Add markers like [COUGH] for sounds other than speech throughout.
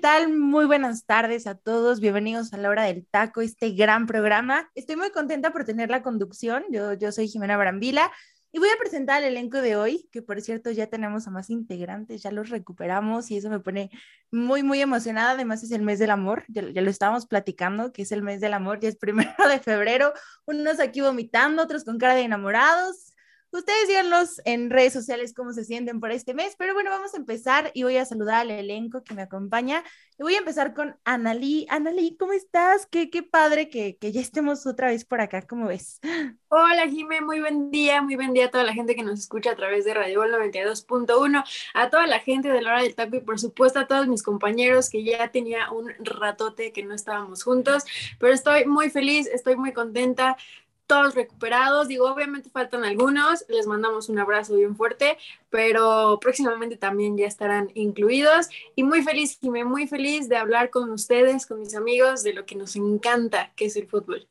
Tal? Muy buenas tardes a todos. Bienvenidos a la hora del taco, este gran programa. Estoy muy contenta por tener la conducción. Yo, yo soy Jimena Brambila y voy a presentar el elenco de hoy, que por cierto ya tenemos a más integrantes, ya los recuperamos y eso me pone muy, muy emocionada. Además es el mes del amor, ya, ya lo estábamos platicando, que es el mes del amor, ya es [LAUGHS] primero de febrero, unos aquí vomitando, otros con cara de enamorados, Ustedes díganos en redes sociales cómo se sienten por este mes, pero bueno, vamos a empezar y voy a saludar al elenco que me acompaña. Y voy a empezar con Analí. Analí, ¿cómo estás? Qué, qué padre que, que, ya estemos otra vez por acá, ¿cómo ves? Hola, Jimé, muy buen día, muy buen día a toda la gente que nos escucha a través de Radio 92.1, a toda la gente de la hora del taco y por supuesto a todos mis compañeros que ya tenía un ratote que no estábamos juntos, pero estoy muy feliz, estoy muy contenta todos recuperados. Digo, obviamente faltan algunos, les mandamos un abrazo bien fuerte, pero próximamente también ya estarán incluidos. Y muy feliz, Jimé, muy feliz de hablar con ustedes, con mis amigos, de lo que nos encanta, que es el fútbol.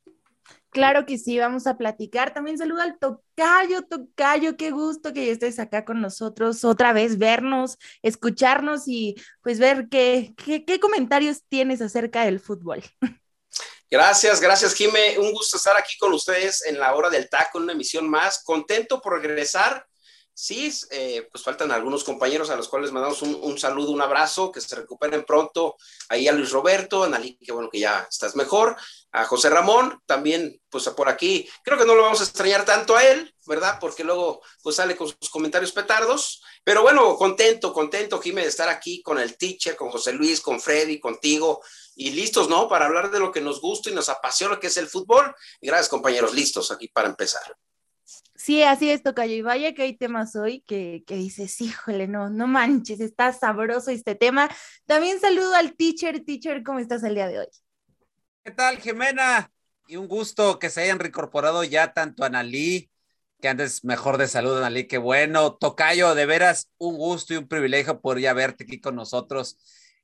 Claro que sí, vamos a platicar. También saludo al Tocayo, Tocayo, qué gusto que ya estés acá con nosotros, otra vez vernos, escucharnos y pues ver qué, qué, qué comentarios tienes acerca del fútbol. [LAUGHS] Gracias, gracias, Jime. Un gusto estar aquí con ustedes en la hora del taco, en una emisión más. Contento por regresar. Sí, eh, pues faltan algunos compañeros a los cuales mandamos un, saludo, un abrazo, que se recuperen pronto. Ahí a Luis Roberto, a Nalí, que bueno que ya estás mejor. A José Ramón, también, pues por aquí. Creo que no lo vamos a extrañar tanto a él, ¿verdad? Porque luego pues sale con sus comentarios petardos. Pero bueno, contento, contento, Jime, de estar aquí con el teacher, con José Luis, con Freddy, contigo y listos, ¿no? Para hablar de lo que nos gusta y nos apasiona, que es el fútbol. Y gracias, compañeros, listos aquí para empezar. Sí, así es, Tocayo. Y vaya que hay temas hoy que, que dices, híjole, no, no manches, está sabroso este tema. También saludo al teacher. Teacher, ¿cómo estás el día de hoy? ¿Qué tal, Jimena? Y un gusto que se hayan reincorporado ya tanto Analí, que antes mejor de salud, Analí, qué bueno. Tocayo, de veras, un gusto y un privilegio por ya verte aquí con nosotros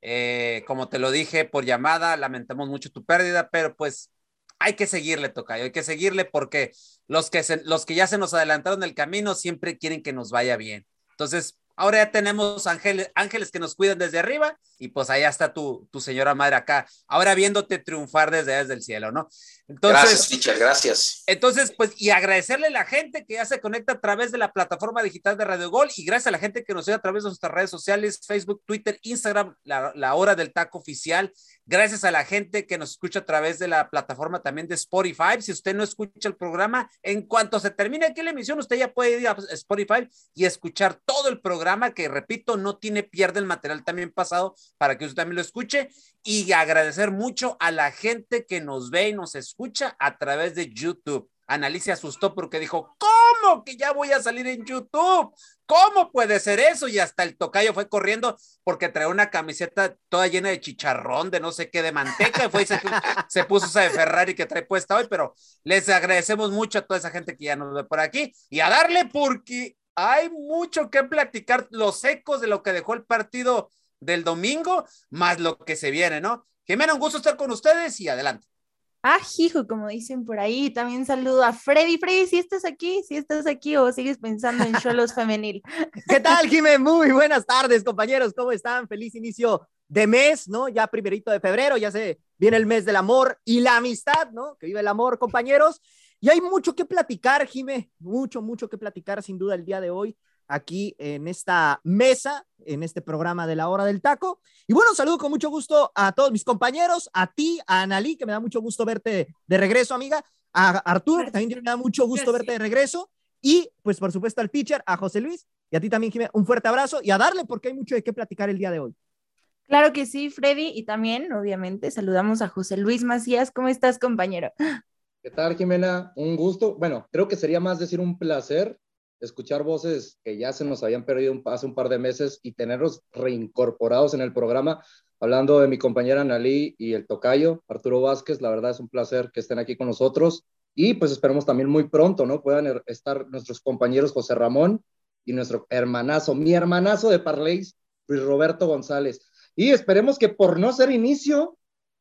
eh, como te lo dije por llamada, lamentamos mucho tu pérdida, pero pues hay que seguirle, Tocayo, hay que seguirle porque los que, los que ya se nos adelantaron el camino siempre quieren que nos vaya bien. Entonces, Ahora ya tenemos ángeles, ángeles que nos cuidan desde arriba y pues allá está tu, tu señora madre acá, ahora viéndote triunfar desde, desde el cielo, ¿no? Entonces, gracias, teacher, gracias. Entonces, pues, y agradecerle a la gente que ya se conecta a través de la plataforma digital de Radio Gol y gracias a la gente que nos ve a través de nuestras redes sociales, Facebook, Twitter, Instagram, la, la hora del taco oficial. Gracias a la gente que nos escucha a través de la plataforma también de Spotify. Si usted no escucha el programa, en cuanto se termine aquí la emisión, usted ya puede ir a Spotify y escuchar todo el programa que, repito, no tiene pierde el material también pasado para que usted también lo escuche. Y agradecer mucho a la gente que nos ve y nos escucha a través de YouTube. Analicia asustó porque dijo, ¿cómo que ya voy a salir en YouTube? ¿Cómo puede ser eso? Y hasta el tocayo fue corriendo porque trae una camiseta toda llena de chicharrón, de no sé qué, de manteca, y fue y se, [LAUGHS] se, puso esa de Ferrari que trae puesta hoy, pero les agradecemos mucho a toda esa gente que ya nos ve por aquí y a darle porque hay mucho que platicar, los ecos de lo que dejó el partido del domingo, más lo que se viene, ¿no? Jimena, un gusto estar con ustedes y adelante. Ah, hijo, como dicen por ahí. También saludo a Freddy. Freddy, si estás aquí, si estás aquí o sigues pensando en Cholos [LAUGHS] Femenil. ¿Qué tal, [LAUGHS] Jimé? Muy buenas tardes, compañeros. ¿Cómo están? Feliz inicio de mes, ¿no? Ya primerito de febrero, ya se viene el mes del amor y la amistad, ¿no? Que vive el amor, compañeros. Y hay mucho que platicar, Jimé, mucho, mucho que platicar sin duda el día de hoy aquí en esta mesa, en este programa de la hora del taco. Y bueno, saludo con mucho gusto a todos mis compañeros, a ti, a Analí, que me da mucho gusto verte de regreso, amiga, a Arturo, que también me da mucho gusto verte de regreso, y pues por supuesto al pitcher, a José Luis, y a ti también, Jimé, un fuerte abrazo y a darle porque hay mucho de qué platicar el día de hoy. Claro que sí, Freddy, y también, obviamente, saludamos a José Luis Macías. ¿Cómo estás, compañero? ¿Qué tal, Jimena? Un gusto. Bueno, creo que sería más decir un placer escuchar voces que ya se nos habían perdido hace un par de meses y tenerlos reincorporados en el programa. Hablando de mi compañera Analí y el tocayo, Arturo Vázquez, la verdad es un placer que estén aquí con nosotros y pues esperemos también muy pronto, ¿no? Puedan er, estar nuestros compañeros José Ramón y nuestro hermanazo, mi hermanazo de Parleis, Luis Roberto González. Y esperemos que por no ser inicio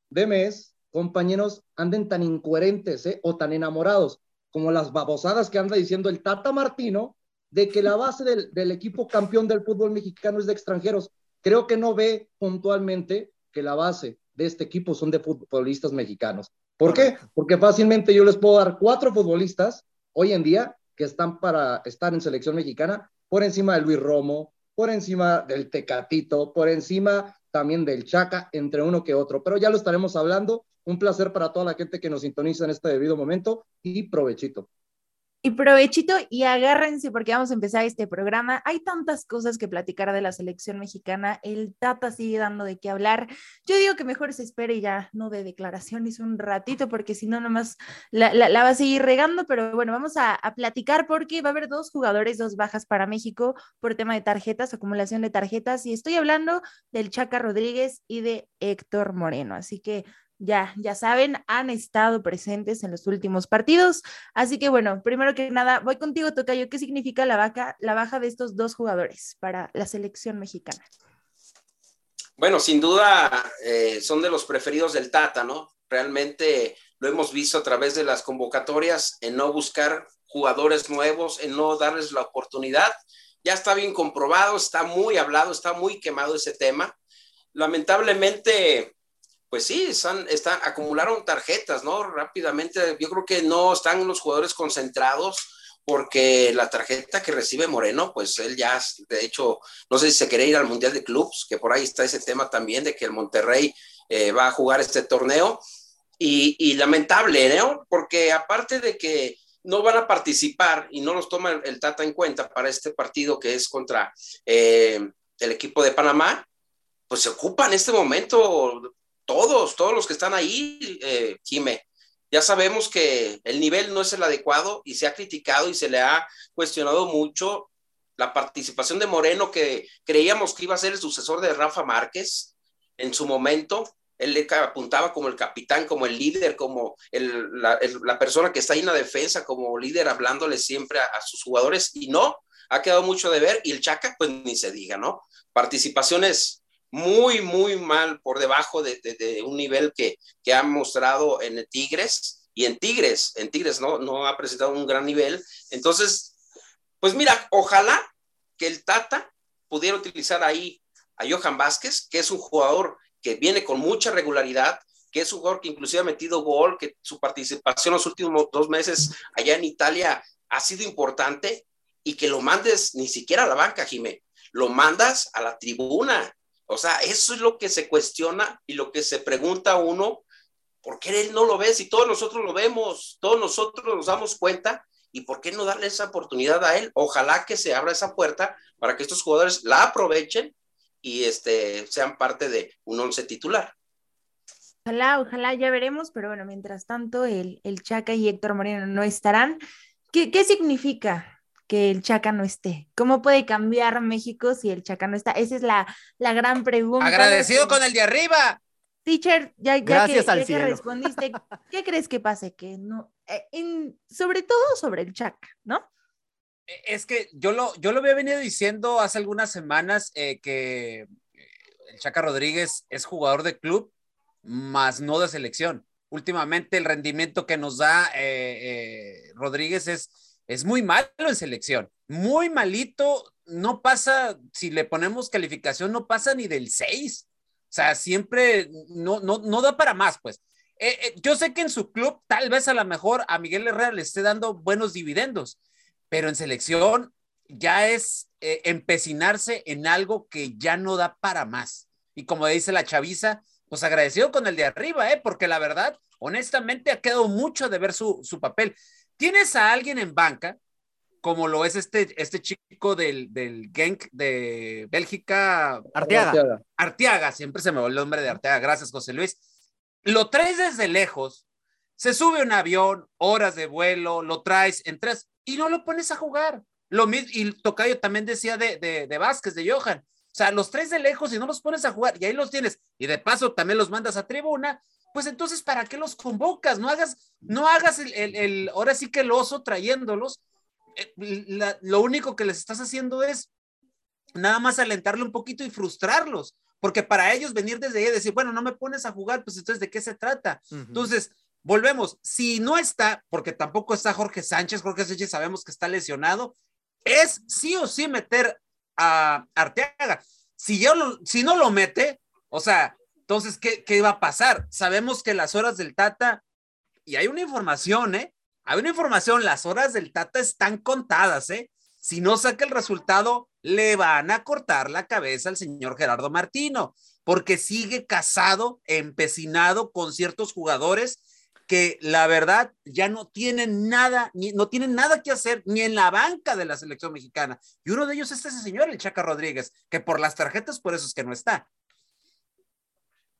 de mes, compañeros anden tan incoherentes ¿eh? o tan enamorados como las babosadas que anda diciendo el Tata Martino de que la base del, del equipo campeón del fútbol mexicano es de extranjeros. Creo que no ve puntualmente que la base de este equipo son de futbolistas mexicanos. ¿Por qué? Porque fácilmente yo les puedo dar cuatro futbolistas hoy en día que están para estar en selección mexicana por encima de Luis Romo, por encima del Tecatito, por encima también del Chaca, entre uno que otro. Pero ya lo estaremos hablando. Un placer para toda la gente que nos sintoniza en este debido momento y provechito. Y provechito y agárrense porque vamos a empezar este programa. Hay tantas cosas que platicar de la selección mexicana. El Tata sigue dando de qué hablar. Yo digo que mejor se espere y ya no de declaraciones un ratito porque si no, nomás la, la, va a seguir regando. Pero bueno, vamos a, a, platicar porque va a haber dos jugadores, dos bajas para México por tema de tarjetas, acumulación de tarjetas. Y estoy hablando del Chaca Rodríguez y de Héctor Moreno. Así que ya, ya saben, han estado presentes en los últimos partidos. Así que bueno, primero que nada, voy contigo, Tocayo. ¿Qué significa la, vaca, la baja de estos dos jugadores para la selección mexicana? Bueno, sin duda eh, son de los preferidos del Tata, ¿no? Realmente lo hemos visto a través de las convocatorias en no buscar jugadores nuevos, en no darles la oportunidad. Ya está bien comprobado, está muy hablado, está muy quemado ese tema. Lamentablemente, pues sí, están, acumularon tarjetas, ¿no? Rápidamente, yo creo que no están los jugadores concentrados porque la tarjeta que recibe Moreno, pues él ya, de hecho, no sé si se quiere ir al Mundial de Clubs, que por ahí está ese tema también de que el Monterrey eh, va a jugar este torneo. Y, lamentable, ¿no? Porque aparte de que no van a participar y no los toma el, el Tata en cuenta para este partido que es contra eh, el equipo de Panamá, pues se ocupa en este momento todos, todos los que están ahí, eh, Jime. Ya sabemos que el nivel no es el adecuado y se ha criticado y se le ha cuestionado mucho la participación de Moreno, que creíamos que iba a ser el sucesor de Rafa Márquez en su momento. Él le apuntaba como el capitán, como el líder, como la, persona que está ahí en la defensa, como líder, hablándole siempre a, a sus jugadores, y no, ha quedado mucho de ver, y el Chaca, pues ni se diga, ¿no? Participaciones muy, muy mal por debajo de, un nivel que, que ha mostrado en Tigres y en Tigres, en Tigres no, no ha presentado un gran nivel. Entonces, pues mira, ojalá que el Tata pudiera utilizar ahí a Johan Vázquez, que es un jugador que viene con mucha regularidad, que es un jugador que inclusive ha metido gol, que su participación los últimos dos meses allá en Italia ha sido importante y que lo mandes ni siquiera a la banca, Jimé, lo mandas a la tribuna, o sea, eso es lo que se cuestiona y lo que se pregunta uno, ¿por qué él no lo ve? Si todos nosotros lo vemos, todos nosotros nos damos cuenta, ¿y por qué no darle esa oportunidad a él? Ojalá que se abra esa puerta para que estos jugadores la aprovechen y este, sean parte de un once titular. Ojalá, ojalá, ya veremos, pero bueno, mientras tanto, el, el Chaca y Héctor Moreno no estarán. ¿Qué, qué significa que el Chaca no esté? ¿Cómo puede cambiar México si el Chaca no está? Esa es la, la gran pregunta. Agradecido con el de arriba. Teacher, ya, ya, Gracias que, al ya que respondiste, [LAUGHS] ¿qué crees que pase? Que no, eh, en, sobre todo sobre el Chaca, ¿no? Es que yo lo, yo lo había venido diciendo hace algunas semanas eh, que el Chaca Rodríguez es jugador de club, más no de selección. Últimamente el rendimiento que nos da eh, Rodríguez es es muy malo en selección, muy malito, no pasa, si le ponemos calificación, no pasa ni del 6. O sea, siempre no, no, no da para más, pues. Eh, eh, yo sé que en su club tal vez a lo mejor a Miguel Herrera le esté dando buenos dividendos, pero en selección ya es eh, empecinarse en algo que ya no da para más. Y como dice la chaviza, pues agradecido con el de arriba, ¿eh? porque la verdad, honestamente, ha quedado mucho de ver su, su papel tienes a alguien en banca, como lo es este, este chico del, del Genk de Bélgica. Arteaga. Arteaga, siempre se me va el nombre de Arteaga. Gracias, José Luis. Lo traes desde lejos, se sube un avión, horas de vuelo, lo traes, entras y no lo pones a jugar. Lo mismo, y Tocayo también decía de, de, de Vázquez, de Johan. O sea, los tres de lejos, y no los pones a jugar, y ahí los tienes, y de paso también los mandas a tribuna, pues entonces, ¿para qué los convocas? No hagas, no hagas el, el, el ahora sí que el oso trayéndolos. Eh, la, lo único que les estás haciendo es nada más alentarle un poquito y frustrarlos, porque para ellos venir desde ahí y decir, bueno, no me pones a jugar, pues entonces, ¿de qué se trata? Uh -huh. Entonces, volvemos, si no está, porque tampoco está Jorge Sánchez, Jorge Sánchez sabemos que está lesionado, es sí o sí meter a Arteaga. Si, yo lo, si no lo mete, o sea, entonces, ¿qué, ¿qué va a pasar? Sabemos que las horas del Tata, y hay una información, ¿eh? Hay una información, las horas del Tata están contadas, ¿eh? Si no saca el resultado, le van a cortar la cabeza al señor Gerardo Martino, porque sigue casado, empecinado con ciertos jugadores que la verdad ya no tienen nada, ni, no tienen nada que hacer ni en la banca de la selección mexicana. Y uno de ellos es ese señor, el Chaca Rodríguez, que por las tarjetas, por eso es que no está.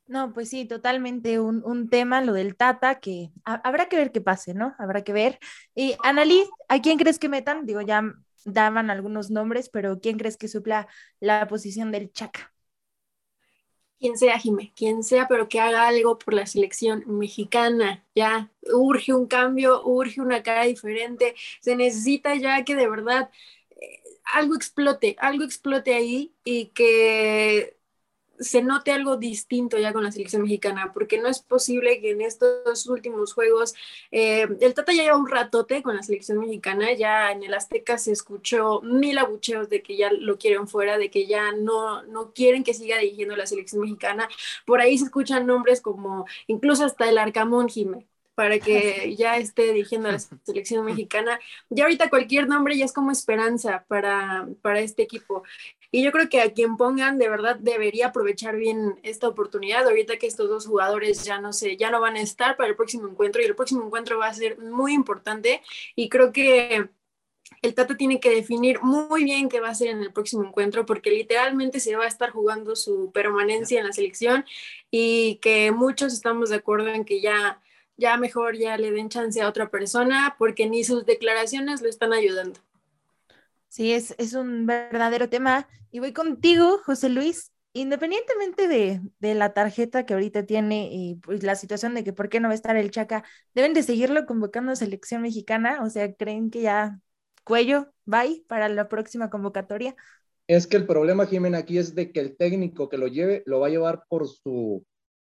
No, pues sí, totalmente un, un, tema, lo del Tata, que habrá que ver qué pase, ¿no? Habrá que ver. Y Annalise, ¿a quién crees que metan? Digo, ya daban algunos nombres, pero ¿quién crees que supla la posición del Chaca? Quien sea, Jimé, quien sea, pero que haga algo por la selección mexicana. Ya urge un cambio, urge una cara diferente. Se necesita ya que de verdad eh, algo explote, algo explote ahí y que se note algo distinto ya con la selección mexicana, porque no es posible que en estos últimos juegos, eh, el Tata ya lleva un ratote con la selección mexicana, ya en el Azteca se escuchó mil abucheos de que ya lo quieren fuera, de que ya no, no quieren que siga dirigiendo la selección mexicana, por ahí se escuchan nombres como incluso hasta el Arcamón Jiménez para que ya esté dirigiendo a la [LAUGHS] selección mexicana. Ya ahorita cualquier nombre ya es como esperanza para, para este equipo. Y yo creo que a quien pongan de verdad debería aprovechar bien esta oportunidad, ahorita que estos dos jugadores ya no sé, ya no van a estar para el próximo encuentro y el próximo encuentro va a ser muy importante y creo que el Tata tiene que definir muy bien qué va a hacer en el próximo encuentro, porque literalmente se va a estar jugando su permanencia en la selección y que muchos estamos de acuerdo en que ya ya mejor ya le den chance a otra persona porque ni sus declaraciones lo están ayudando. Sí, es, es un verdadero tema. Y voy contigo, José Luis. Independientemente de, de, la tarjeta que ahorita tiene y pues la situación de que por qué no va a estar el Chaca, deben de seguirlo convocando a selección mexicana, o sea, ¿creen que ya cuello, bye para la próxima convocatoria? Es que el problema, Jimena, aquí es de que el técnico que lo lleve lo va a llevar por su,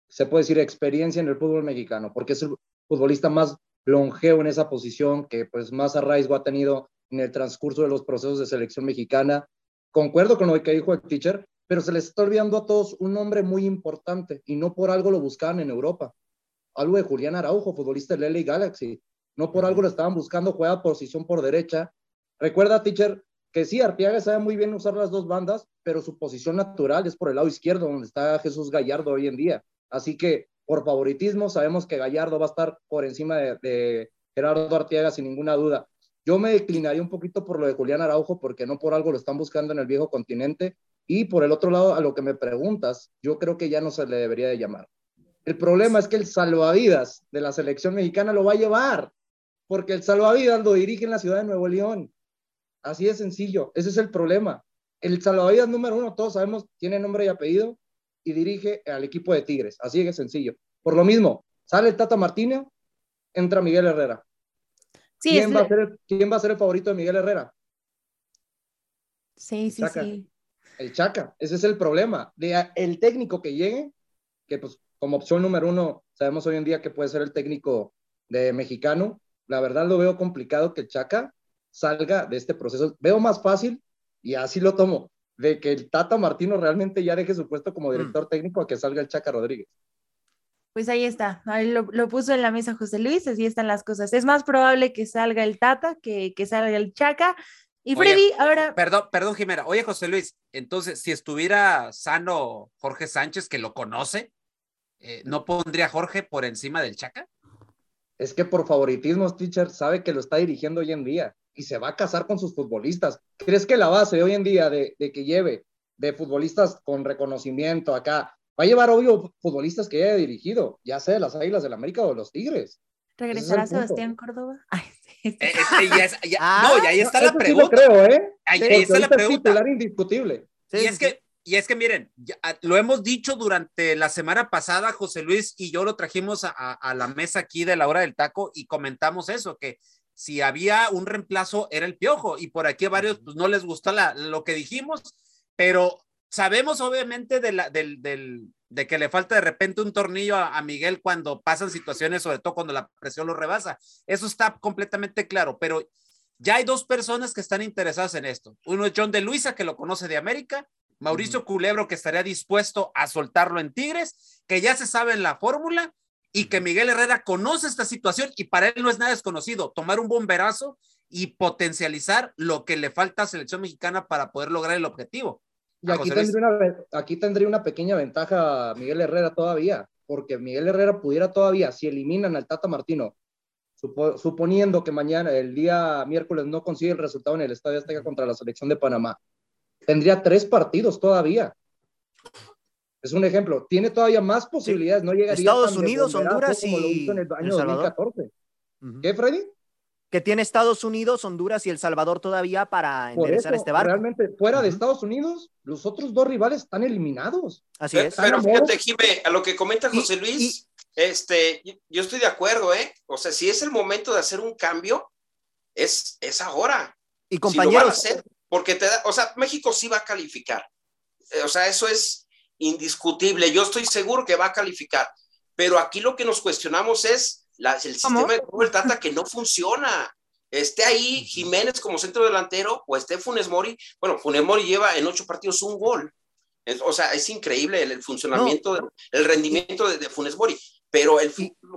se puede decir, experiencia en el fútbol mexicano, porque es el futbolista más longevo en esa posición, que pues más arraigo ha tenido en el transcurso de los procesos de selección mexicana. Concuerdo con lo que dijo el teacher, pero se les está olvidando a todos un nombre muy importante y no por algo lo buscaban en Europa. Algo de Julián Araujo, futbolista del LA Galaxy. No por algo lo estaban buscando, juega posición por derecha. Recuerda, teacher, que sí, Arteaga sabe muy bien usar las dos bandas, pero su posición natural es por el lado izquierdo, donde está Jesús Gallardo hoy en día. Así que por favoritismo sabemos que Gallardo va a estar por encima de, Gerardo Arteaga sin ninguna duda. Yo me declinaría un poquito por lo de Julián Araujo porque no por algo lo están buscando en el viejo continente y por el otro lado a lo que me preguntas, yo creo que ya no se le debería de llamar. El problema es que el salvavidas de la selección mexicana lo va a llevar porque el salvavidas lo dirige en la ciudad de Nuevo León. Así de sencillo, ese es el problema. El salvavidas número uno, todos sabemos, tiene nombre y apellido, y dirige al equipo de Tigres. Así de sencillo. Por lo mismo, sale el Tata Martínez, entra Miguel Herrera. Sí, ¿Quién, va a ser el, ¿Quién va a ser el favorito de Miguel Herrera? Sí, sí, Chaca. sí. El Chaca. Ese es el problema. De el técnico que llegue, que pues como opción número uno, sabemos hoy en día que puede ser el técnico de mexicano. La verdad lo veo complicado que el Chaca salga de este proceso. Veo más fácil y así lo tomo de que el Tata Martino realmente ya deje su puesto como director mm. técnico a que salga el Chaca Rodríguez. Pues ahí está, ahí lo, lo, puso en la mesa José Luis, así están las cosas. Es más probable que salga el Tata que, que salga el Chaca. Y Freddy, Oye, ahora. Perdón, perdón, Jimena. Oye, José Luis, entonces, si estuviera sano Jorge Sánchez, que lo conoce, eh, ¿no pondría a Jorge por encima del Chaca? Es que por favoritismo, teacher, sabe que lo está dirigiendo hoy en día y se va a casar con sus futbolistas. ¿Crees que la base hoy en día de, de que lleve de futbolistas con reconocimiento acá, va a llevar obvio futbolistas que haya dirigido, ya sea de las Águilas del América o de los Tigres? ¿Regresará Sebastián Córdoba? [LAUGHS] Ay, sí. Eh, eh, ya es- ya- Ah, no, y ahí está Eso la sí pregunta. creo, ¿eh? Ahí, ahí está la es pregunta. titular indiscutible. Sí, y sí, es sí. que, y es que miren, ya, ah, lo hemos dicho durante la semana pasada, José Luis y yo lo trajimos a, a- a la mesa aquí de la hora del taco y comentamos eso, que si había un reemplazo era el piojo y por aquí a varios pues no les gustó la- lo que dijimos, pero sabemos obviamente de, la, del, del- de que le falta de repente un tornillo a, a Miguel cuando pasan situaciones, sobre todo cuando la presión lo rebasa. Eso está completamente claro, pero ya hay dos personas que están interesadas en esto. Uno es John de Luisa, que lo conoce de América, Mauricio Culebro, que estaría dispuesto a soltarlo en Tigres, que ya se sabe en la fórmula y que Miguel Herrera conoce esta situación y para él no es nada desconocido, tomar un bomberazo y potencializar lo que le falta a selección mexicana para poder lograr el objetivo. Y aquí tendría, una, ve- aquí tendría una pequeña ventaja Miguel Herrera todavía, porque Miguel Herrera pudiera todavía, si eliminan al Tata Martino, supo- suponiendo que mañana, el día miércoles, no consigue el resultado en el Estadio Azteca contra la selección de Panamá, tendría tres partidos todavía. Es un ejemplo. Tiene todavía más posibilidades. No llegaría Estados tan Unidos, Honduras como lo y hizo en el año Salvador. 2014. Ujú. ¿Qué, Freddy? Que tiene Estados Unidos, Honduras y El Salvador todavía para Por enderezar eso, este barco. realmente, fuera de. Estados Unidos, los otros dos rivales están eliminados. Así es. pero fíjate. Jimé, a lo que comenta Y- José Luis, este, yo- estoy de acuerdo, ¿eh? O sea, si es el momento de hacer un cambio, es, es ahora. Y Si lo van a compañeros, hacer, porque te da, o sea, México sí va a calificar. Eh, O sea, eso es indiscutible. Yo estoy seguro que va a calificar. Pero aquí lo que nos cuestionamos es la- el ¿Cómo? sistema de juego del Tata que no funciona. Esté ahí Jiménez como centro delantero o esté Funes Mori. Bueno, Funes Mori lleva en ocho partidos un gol. Es- o sea, es increíble el, el funcionamiento, del- el rendimiento de, de Funes Mori. Pero el,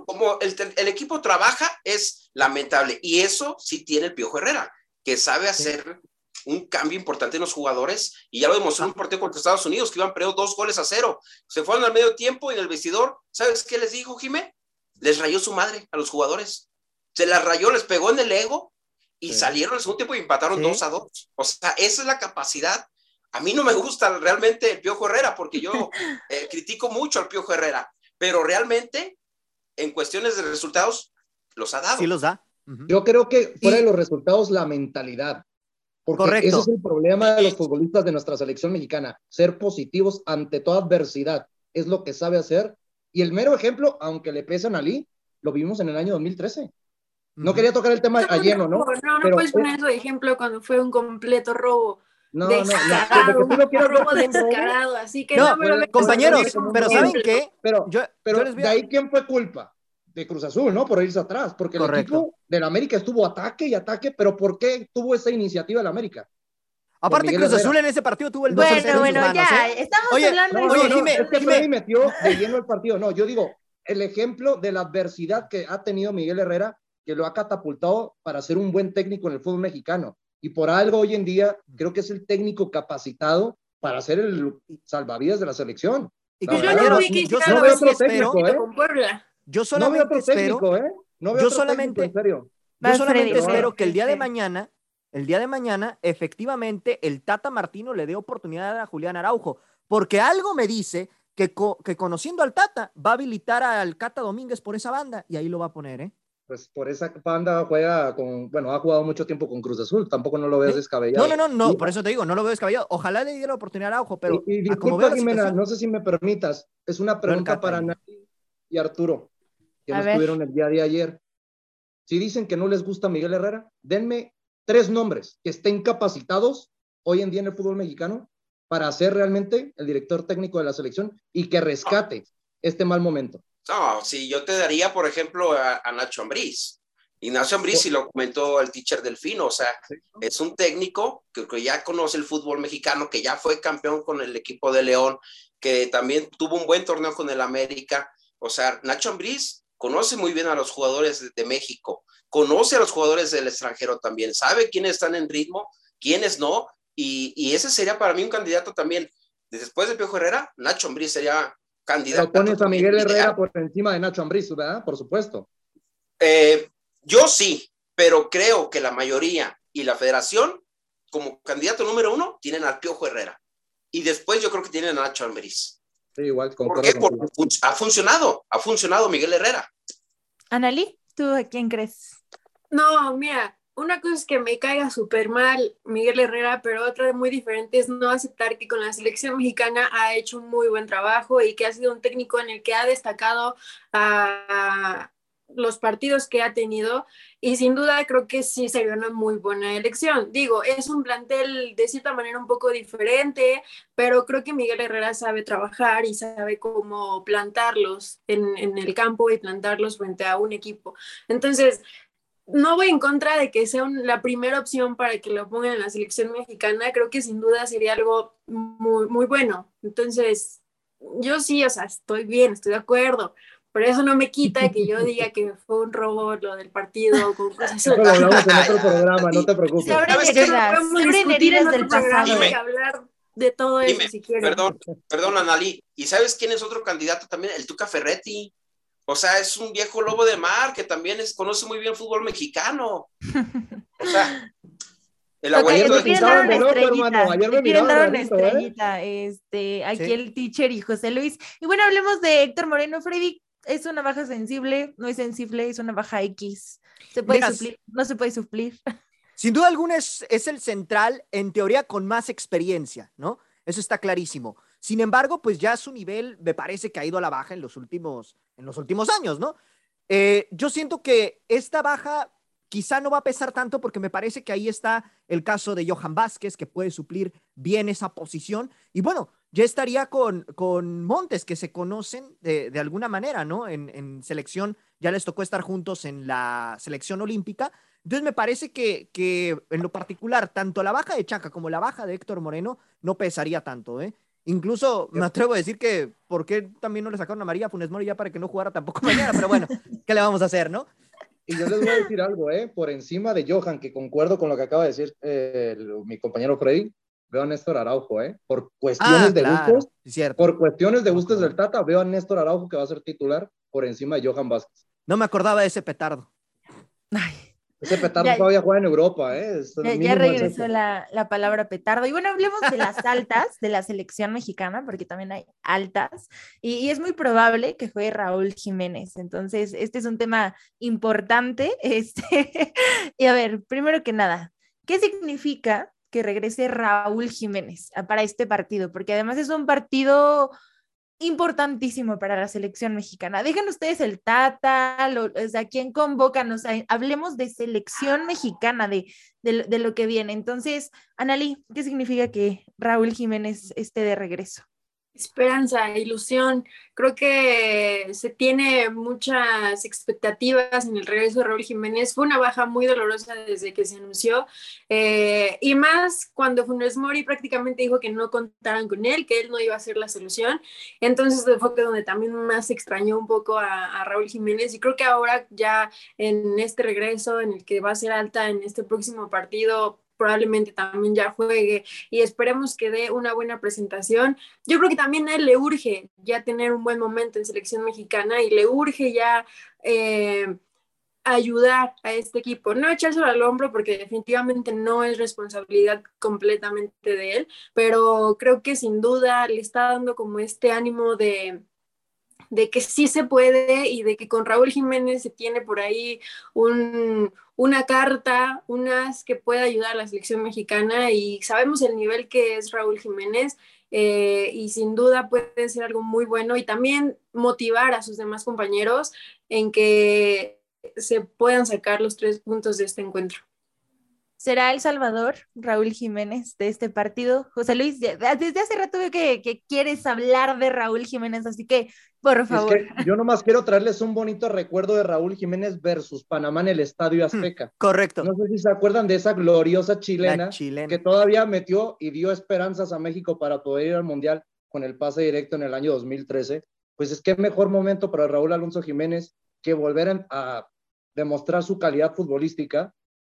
como el, el equipo trabaja es lamentable. Y eso sí tiene el Piojo Herrera, que sabe hacer un cambio importante en los jugadores. Y ya lo demostró en un partido contra Estados Unidos, que iban perdiendo dos goles a cero. Se fueron al medio tiempo y en el vestidor, ¿sabes qué les dijo Jimé? Les rayó su madre a los jugadores. Se las rayó, les pegó en el ego y Sí. salieron al segundo tiempo y empataron Sí. dos a dos. O sea, esa es la capacidad. A mí no me gusta realmente el Piojo Herrera porque yo [LAUGHS] eh, critico mucho al Piojo Herrera, pero realmente en cuestiones de resultados los ha dado. sí los da. Yo creo que fuera Y- de los resultados, la mentalidad. Porque Correcto. ese es el problema de los futbolistas de nuestra selección mexicana, ser positivos ante toda adversidad. Es lo que sabe hacer. Y el mero ejemplo, aunque le pesan a Lee, lo vimos en el año 2013. No quería tocar el tema a lleno, ¿no? No, no, Pero puedes es- poner eso de ejemplo cuando fue un completo robo. No, no, no. descarado, un quieras ver robo descarado, así que No, no, me lo Compañeros, pero ¿saben qué? Pero, Yo, pero yo les voy de a- ahí, ¿quién fue culpa? De Cruz Azul, ¿no? Por irse atrás. Porque el Correcto. equipo del América estuvo ataque y ataque, pero ¿por qué tuvo esa iniciativa el América? Aparte, Miguel Cruz Herrera. Azul en ese partido tuvo el 2 Bueno, en bueno, manos, ya, ¿eh? estamos Oye, hablando No, de... Oye, no, no, Jimé, es que Jimé. Metió de lleno el partido. No, yo digo, el ejemplo de la adversidad que ha tenido Miguel Herrera, que lo ha catapultado para ser un buen técnico en el fútbol mexicano. Y por algo hoy en día creo que es el técnico capacitado para ser el salvavidas de la selección. Y Yo no vi que yo hiciera no veo otro técnico, específico ¿eh? con Puebla. Yo No veo solamente otro espero, técnico, ¿eh? No veo yo otro solamente- técnico, en serio. yo solamente espero que el día de este. mañana, el día de mañana, efectivamente, el Tata Martino le dé oportunidad a Julián Araujo, porque algo me dice que, co- que conociendo al Tata va a habilitar al Cata Domínguez por esa banda y ahí lo va a poner, ¿eh? Pues por esa banda juega con, bueno, ha jugado mucho tiempo con Cruz Azul, tampoco no lo veas ¿Sí? descabellado. No, no, no, no, Y- por eso te digo, no lo veo descabellado. Ojalá le diera la oportunidad a Araujo, pero y, y disculpa, veo Jimena, situación- no sé si me permitas, es una pregunta para y Arturo, que A no ver. estuvieron el día de ayer. Si dicen que no les gusta Miguel Herrera, denme tres nombres que estén capacitados hoy en día en el fútbol mexicano para ser realmente el director técnico de la selección y que rescate este mal momento. No, sí, yo te daría, por ejemplo, a, a Nacho Ambriz. Y Nacho Ambriz, y lo comentó el teacher Delfino, o sea, es un técnico que, que ya conoce el fútbol mexicano, que ya fue campeón con el equipo de León, que también tuvo un buen torneo con el América. O sea, Nacho Ambriz conoce muy bien a los jugadores de, México, conoce a los jugadores del extranjero también, sabe quiénes están en ritmo, quiénes no, y, y ese sería para mí un candidato también. Después de Piojo Herrera, Nacho Ambriz sería candidato. Pero pones a Miguel ideal. Herrera por encima de Nacho Ambriz, ¿verdad? Por supuesto. Eh, yo sí, pero creo que la mayoría y la federación, como candidato número uno, tienen al Piojo Herrera. Y después yo creo que tienen a Nacho Almeriz. Sí, igual ¿Por qué? Porque ha funcionado, ha funcionado Miguel Herrera. Analí, ¿tú a quién crees? No, mira, una cosa es que me caiga súper mal Miguel Herrera, pero otra muy diferente es no aceptar que con la selección mexicana ha hecho un muy buen trabajo y que ha sido un técnico en el que ha destacado a los partidos que ha tenido y sin duda creo que sí sería una muy buena elección. Digo, es un plantel de cierta manera un poco diferente, pero creo que Miguel Herrera sabe trabajar y sabe cómo plantarlos en, en el campo y plantarlos frente a un equipo. Entonces, no voy en contra de que sea la primera opción para que lo pongan en la selección mexicana, creo que sin duda sería algo muy, muy bueno. Entonces, yo sí, o sea, estoy bien, estoy de acuerdo, pero eso no me quita que yo [LAUGHS] diga que fue un robo lo del partido con cosas Eso lo hablamos en otro [LAUGHS] programa, no te preocupes. Se abren discutir heridas en del pasado. y hablar de todo eso Dime, si quieren. Perdón, perdón, Analí. ¿Y sabes quién es otro candidato también? El Tuca Ferretti. O sea, es un viejo lobo de mar que también es- conoce muy bien el fútbol mexicano. O sea, el abuelito de estrellita, hermano. Ayer me miraron dar una ¿eh? estrellita, este, aquí Sí. el teacher y José Luis. Y bueno, hablemos de Héctor Moreno. Freddy, ¿es una baja sensible? ¿No es sensible? ¿Es una baja X? ¿Se puede suplir? ¿No se puede suplir? [LAUGHS] Sin duda alguna es, es el central, en teoría, con más experiencia, ¿no? Eso está clarísimo. Sin embargo, pues ya su nivel me parece que ha ido a la baja en los últimos, en los últimos años, ¿no? Eh, yo siento que esta baja quizá no va a pesar tanto porque me parece que ahí está el caso de Johan Vázquez, que puede suplir bien esa posición. Y bueno, ya estaría con, con Montes, que se conocen de, de alguna manera, ¿no? En, en selección, ya les tocó estar juntos en la selección olímpica. Entonces me parece que, que en lo particular, tanto la baja de Chaca como la baja de Héctor Moreno no pesaría tanto, ¿eh? Incluso me atrevo a decir que, ¿por qué también no le sacaron a María Funes Mori ya para que no jugara tampoco [LAUGHS] mañana? Pero bueno, ¿qué le vamos a hacer, no? Y yo les voy a decir algo, ¿eh? Por encima de Johan, que concuerdo con lo que acaba de decir eh, mi compañero Freddy, veo a Néstor Araujo, ¿eh? Por cuestiones Ah, de claro, gustos, cierto. por cuestiones de gustos del Tata, veo a Néstor Araujo que va a ser titular por encima de Johan Vázquez. No me acordaba de ese petardo. Ay, Ese petardo Ya- todavía juega en Europa, ¿eh? Es ya, regresó la, la palabra petardo. Y bueno, hablemos de las altas de la selección mexicana, porque también hay altas. Y, y es muy probable que juegue Raúl Jiménez. Entonces, este es un tema importante. [LAUGHS] Este, y a ver, primero que nada, ¿qué significa que regrese Raúl Jiménez para este partido? Porque además es un partido importantísimo para la selección mexicana. Dejen ustedes el Tata, lo- o sea, quién convocan, o sea, hablemos de selección mexicana, de, de, de lo que viene. Entonces, Analí, ¿qué significa que Raúl Jiménez esté de regreso? Esperanza, ilusión. Creo que se tiene muchas expectativas en el regreso de Raúl Jiménez. Fue una baja muy dolorosa desde que se anunció. eh, y más cuando Funes Mori prácticamente dijo que no contaran con él, que él no iba a ser la solución. Entonces fue donde también más extrañó un poco a Raúl Jiménez. Y creo que ahora ya en este regreso, en el que va a ser alta en este próximo partido, probablemente también ya juegue y esperemos que dé una buena presentación. Yo creo que también a él le urge ya tener un buen momento en selección mexicana y le urge ya eh, ayudar a este equipo, no echárselo al hombro porque definitivamente no es responsabilidad completamente de él, pero creo que sin duda le está dando como este ánimo de, de que sí se puede y de que con Raúl Jiménez se tiene por ahí un, una carta, unas que pueda ayudar a la selección mexicana y sabemos el nivel que es Raúl Jiménez eh, y sin duda puede ser algo muy bueno y también motivar a sus demás compañeros en que se puedan sacar los tres puntos de este encuentro. ¿Será El Salvador, Raúl Jiménez, de este partido? José Luis, ya- desde hace rato veo que, que quieres hablar de Raúl Jiménez, así que, por Es favor. que yo nomás quiero traerles un bonito recuerdo de Raúl Jiménez versus Panamá en el Estadio Azteca. Correcto. No sé si se acuerdan de esa gloriosa chilena chilena. que todavía metió y dio esperanzas a México para poder ir al Mundial con el pase directo en el año 2013. Pues es que mejor momento para Raúl Alonso Jiménez que volver a demostrar su calidad futbolística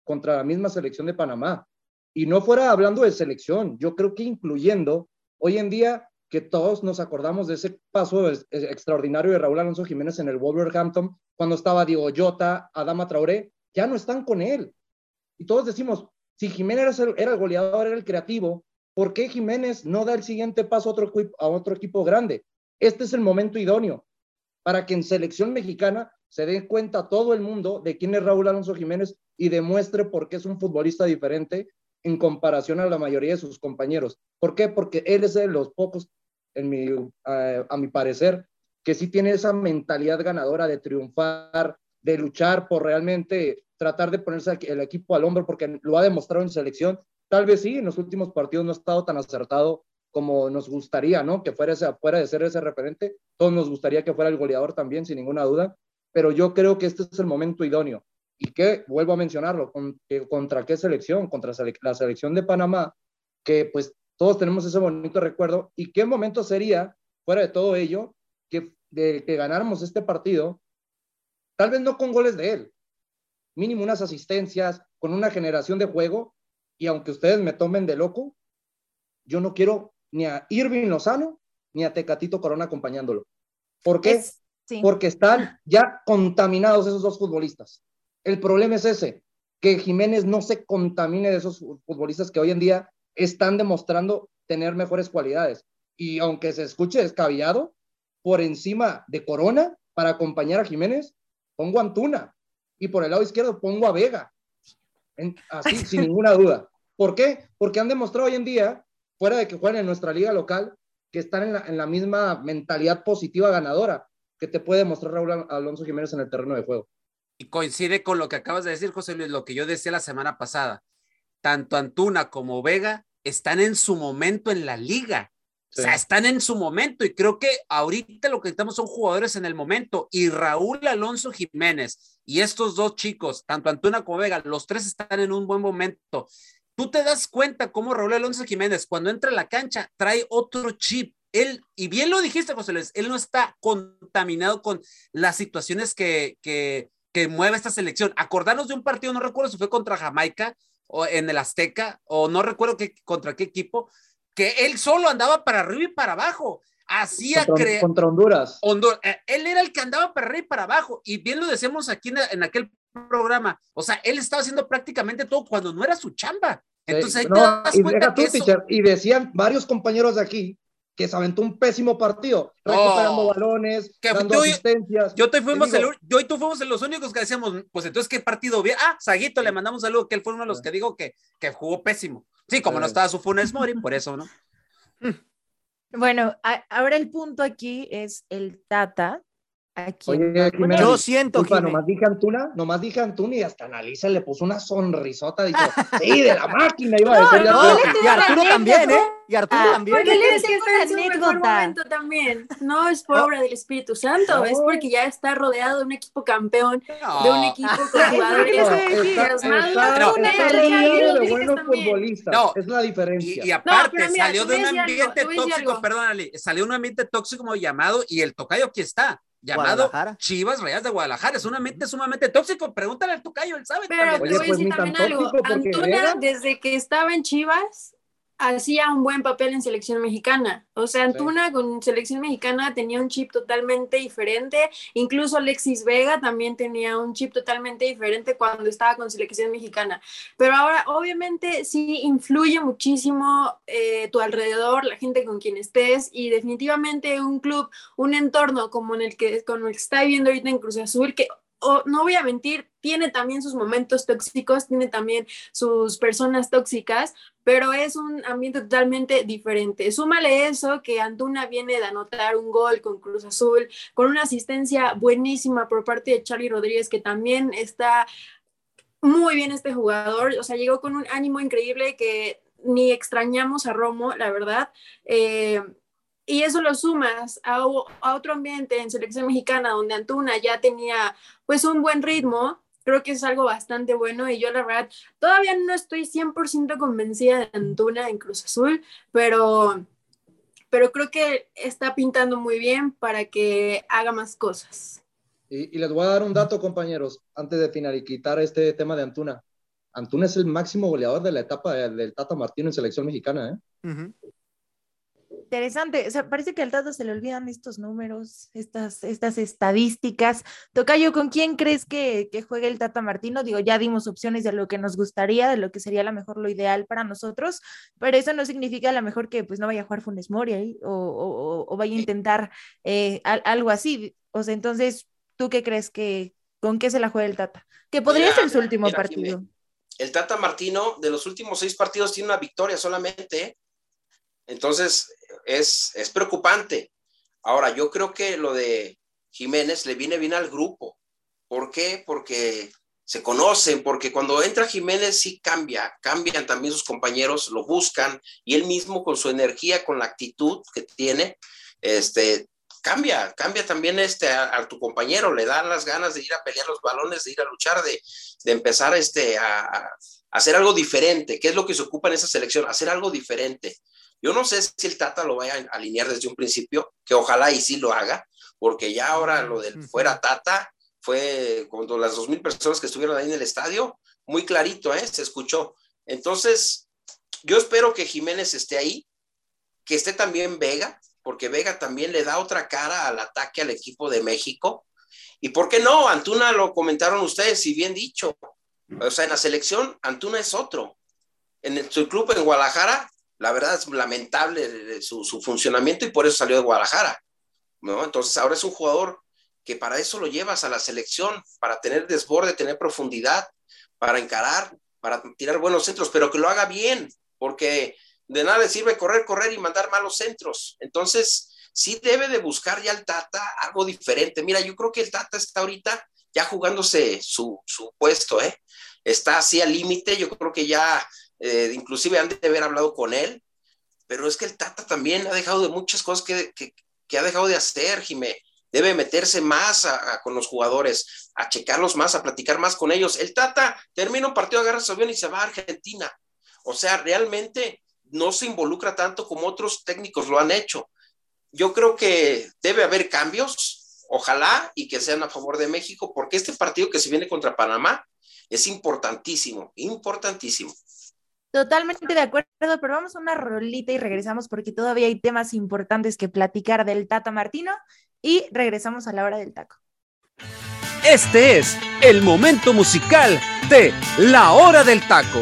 contra la misma selección de Panamá. Y no fuera hablando de selección, yo creo que incluyendo hoy en día que todos nos acordamos de ese paso extraordinario de Raúl Alonso Jiménez en el Wolverhampton, cuando estaba Diego Jota, Adama Traoré, ya no están con él. Y todos decimos, si Jiménez era el, goleador, era el creativo, ¿por qué Jiménez no da el siguiente paso a otro, a otro equipo grande? Este es el momento idóneo para que en selección mexicana se dé cuenta todo el mundo de quién es Raúl Alonso Jiménez y demuestre por qué es un futbolista diferente en comparación a la mayoría de sus compañeros. ¿Por qué? Porque él es de los pocos, en mi, a mi parecer, que sí tiene esa mentalidad ganadora de triunfar, de luchar por realmente tratar de ponerse el equipo al hombro, porque lo ha demostrado en selección. Tal vez sí, en los últimos partidos no ha estado tan acertado como nos gustaría, ¿no? Que fuera, ese, fuera de ser ese referente. Todos nos gustaría que fuera el goleador también, sin ninguna duda. Pero yo creo que este es el momento idóneo. Y que, vuelvo a mencionarlo, ¿contra qué selección? Contra la selección de Panamá, que pues todos tenemos ese bonito recuerdo. ¿Y qué momento sería, fuera de todo ello, que, de, que ganáramos este partido? Tal vez no con goles de él, mínimo unas asistencias, con una generación de juego. Y aunque ustedes me tomen de loco, yo no quiero ni a Irving Lozano ni a Tecatito Corona acompañándolo. ¿Por qué? Porque están ya contaminados esos dos futbolistas. El problema es ese, que Jiménez no se contamine de esos futbolistas que hoy en día están demostrando tener mejores cualidades. Y aunque se escuche descabellado, por encima de Corona, para acompañar a Jiménez, pongo a Antuna. Y por el lado izquierdo pongo a Vega. así, [LAUGHS] sin ninguna duda. ¿Por qué? Porque han demostrado hoy en día, fuera de que jueguen en nuestra liga local, que están en la, en la misma mentalidad positiva ganadora que te puede mostrar Raúl Alonso Jiménez en el terreno de juego. Y coincide con lo que acabas de decir, José Luis, lo que yo decía la semana pasada. Tanto Antuna como Vega están en su momento en la liga. O sea, están en su momento y creo que ahorita lo que necesitamos son jugadores en el momento. Y Raúl Alonso Jiménez y estos dos chicos, tanto Antuna como Vega, los tres están en un buen momento. Tú te das cuenta cómo Raúl Alonso Jiménez, cuando entra a la cancha, trae otro chip. Él, y bien lo dijiste, José Luis, él no está contaminado con las situaciones que, que, que mueve esta selección. Acordarnos de un partido, no recuerdo si fue contra Jamaica o en el Azteca, o no recuerdo qué, contra qué equipo, que él solo andaba para arriba y para abajo. Hacía contra, contra Honduras. Eh, él era el que andaba para arriba y para abajo. Y bien lo decíamos aquí en, aquel programa. O sea, él estaba haciendo prácticamente todo cuando no era su chamba. Entonces ahí te das cuenta y decían varios compañeros de aquí que se aventó un pésimo partido, recuperando balones, dando yo, asistencias. Yo, te fuimos yo y tú fuimos los únicos que decíamos, pues entonces, ¿qué partido bien? Ah, Saguito, le mandamos saludo, que él fue uno de los que digo que, que jugó pésimo. Sí, como no estaba su Funes Mori, por eso, ¿no? [LAUGHS] Bueno, ahora el punto aquí es el Tata, Oye, yo siento que nomás dije Antuna, nomás dije Antuna y hasta Analisa le puso una sonrisota, dijo, sí, de la máquina iba a decir. No, y Arturo también, ¿eh? Y Arturo ah, también. Porque le que momento también. No es por obra del Espíritu Santo, es porque ya está rodeado de un equipo campeón, de un equipo [LAUGHS] con jugadores futbolistas. Es la diferencia. Y, aparte, salió de un ambiente tóxico, perdón, salió de un ambiente tóxico llamado y el tocayo aquí está llamado Chivas Rayas de Guadalajara. Es un ambiente sumamente tóxico. Pregúntale al Tocayo, él sabe. Pero te voy a decir también algo. Antuna, desde que estaba en Chivas, hacía un buen papel en selección mexicana. O sea, Antuna con selección mexicana tenía un chip totalmente diferente. Incluso Alexis Vega también tenía un chip totalmente diferente cuando estaba con selección mexicana. Pero ahora, obviamente, sí influye muchísimo eh, tu alrededor, la gente con quien estés y definitivamente un club, un entorno como en el que, el que está viviendo ahorita en Cruz Azul, que no voy a mentir, tiene también sus momentos tóxicos, tiene también sus personas tóxicas, pero es un ambiente totalmente diferente. Súmale eso que Antuna viene de anotar un gol con Cruz Azul, con una asistencia buenísima por parte de Charlie Rodríguez, que también está muy bien este jugador, o sea, llegó con un ánimo increíble que ni extrañamos a Romo, la verdad. Eh, y eso lo sumas a, otro ambiente en selección mexicana donde Antuna ya tenía pues un buen ritmo, creo que es algo bastante bueno y yo la verdad todavía no estoy 100% convencida de Antuna en Cruz Azul, pero, pero creo que está pintando muy bien para que haga más cosas. Y, les voy a dar un dato, compañeros, antes de finalizar este tema de Antuna. Antuna es el máximo goleador de la etapa del Tata Martino en selección mexicana, ¿eh? Interesante. O sea, parece que al Tata se le olvidan estos números, estas, estas estadísticas. Tocayo, ¿con quién crees que, que juegue el Tata Martino? Digo, ya dimos opciones de lo que nos gustaría, de lo que sería a lo mejor lo ideal para nosotros, pero eso no significa a lo mejor que pues no vaya a jugar Funes Mori ahí o, o, vaya a intentar eh, algo así. O sea, entonces, ¿tú qué crees que, ¿Con qué se la juega el Tata? Que podría Mira, ser su último mira, partido. El Tata Martino, de los últimos seis partidos, tiene una victoria solamente. Entonces, es, es preocupante. Ahora, yo creo que lo de Jiménez le viene bien al grupo. ¿Por qué? Porque se conocen, porque cuando entra Jiménez sí cambia, cambian también sus compañeros, lo buscan y él mismo con su energía, con la actitud que tiene, este, cambia, cambia también este, a, tu compañero, le da las ganas de ir a pelear los balones, de ir a luchar, de, de empezar este, a, a hacer algo diferente. ¿Qué es lo que se ocupa en esa selección? Hacer algo diferente. Yo no sé si el Tata lo vaya a alinear desde un principio, que ojalá y sí lo haga, porque ya ahora lo del fuera Tata fue cuando las dos mil personas que estuvieron ahí en el estadio, muy clarito, ¿eh? Se escuchó. Entonces, yo espero que Jiménez esté ahí, que esté también Vega, porque Vega también le da otra cara al ataque al equipo de México. ¿Y por qué no? Antuna lo comentaron ustedes, y bien dicho. O sea, en la selección, Antuna es otro. En el, su club en Guadalajara, la verdad es lamentable su, su, funcionamiento y por eso salió de Guadalajara, ¿no? Entonces ahora es un jugador que para eso lo llevas a la selección, para tener desborde, tener profundidad, para encarar, para tirar buenos centros, pero que lo haga bien, porque de nada le sirve correr, correr y mandar malos centros. Entonces, sí debe de buscar ya el Tata algo diferente. Mira, yo creo que el Tata está ahorita ya jugándose su, su puesto, ¿eh? Está así al límite, yo creo que ya eh, inclusive han de haber hablado con él, pero es que el Tata también ha dejado de muchas cosas que, que, ha dejado de hacer, Jimé. Debe meterse más con los jugadores, a checarlos más, a platicar más con ellos. El Tata termina un partido, agarra su avión y se va a Argentina. O sea, realmente no se involucra tanto como otros técnicos lo han hecho. Yo creo que debe haber cambios, ojalá, y que sean a favor de México, porque este partido que se viene contra Panamá es importantísimo, importantísimo. Totalmente de acuerdo, pero vamos a una rolita y regresamos porque todavía hay temas importantes que platicar del Tata Martino y regresamos a la hora del taco. Este es el momento musical de La Hora del Taco.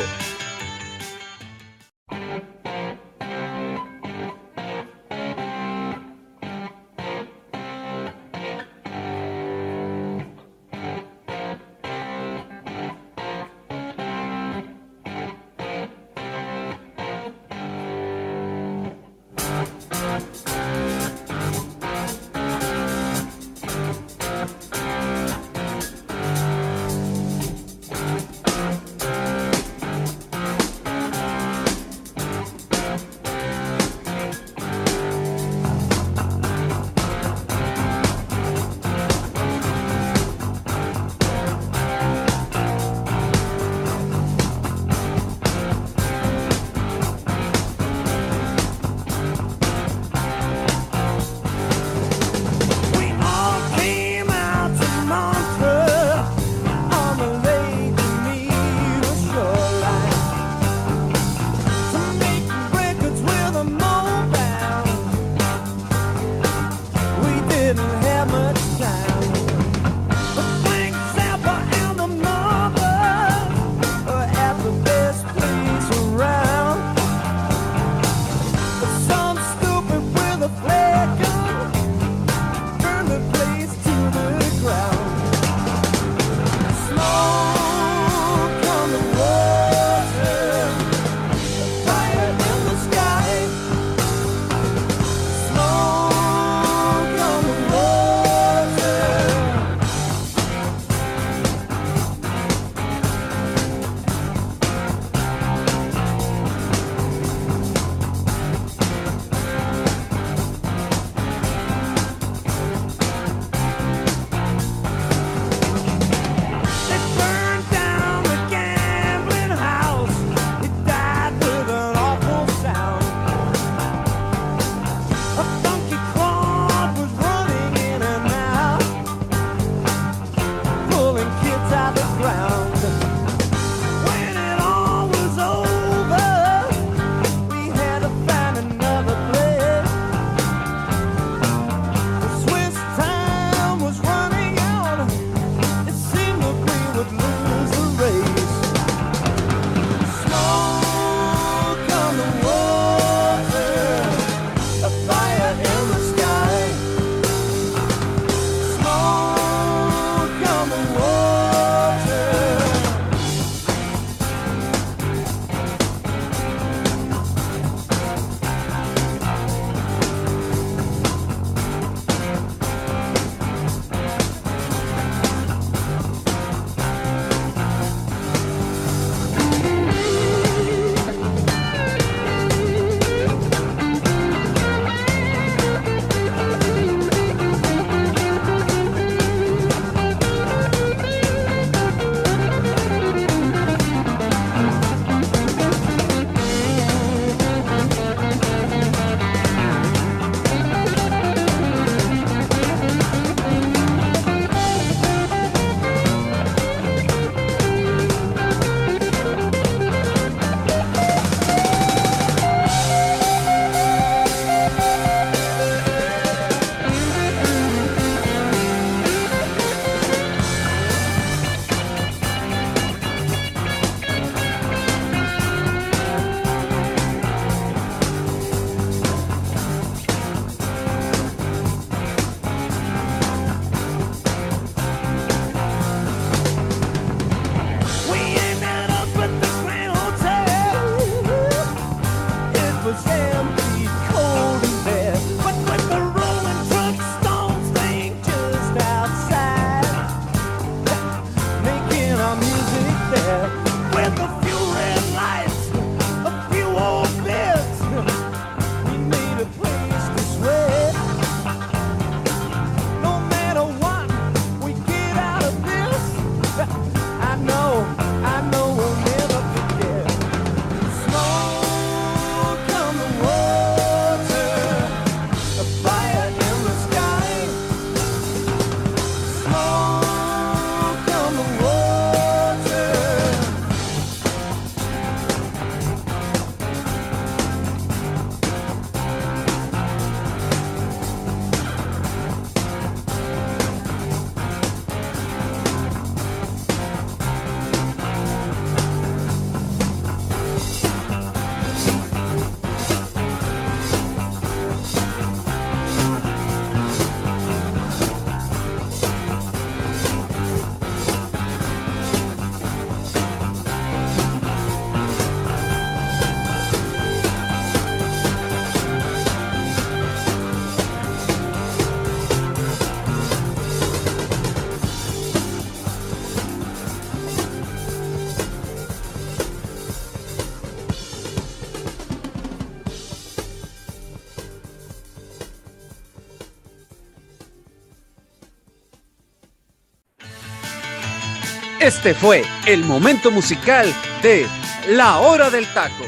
Este fue el momento musical de La Hora del Taco.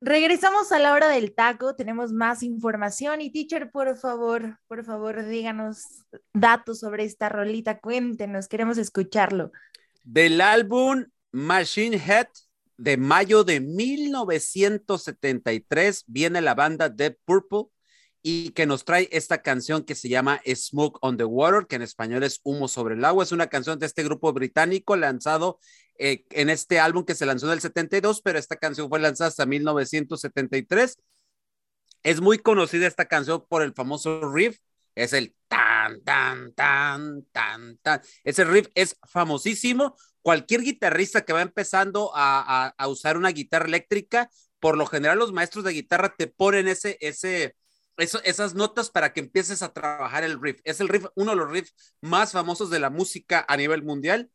Regresamos a la hora del taco, tenemos más información y teacher, por favor, por favor, díganos datos sobre esta rolita, cuéntenos, queremos escucharlo. Del álbum Machine Head de mayo de 1973 viene la banda Dead Purple y que nos trae esta canción que se llama Smoke on the Water, que en español es Humo sobre el agua. Es una canción de este grupo británico lanzado eh, en este álbum que se lanzó en el 72, pero esta canción fue lanzada hasta 1973. Es muy conocida esta canción por el famoso riff, es el tan, tan, tan, tan, tan. Ese riff es famosísimo. Cualquier guitarrista que va empezando a, a, a usar una guitarra eléctrica, por lo general los maestros de guitarra te ponen ese, ese, esas notas para que empieces a trabajar el riff. Es el riff, uno de los riffs más famosos de la música a nivel mundial.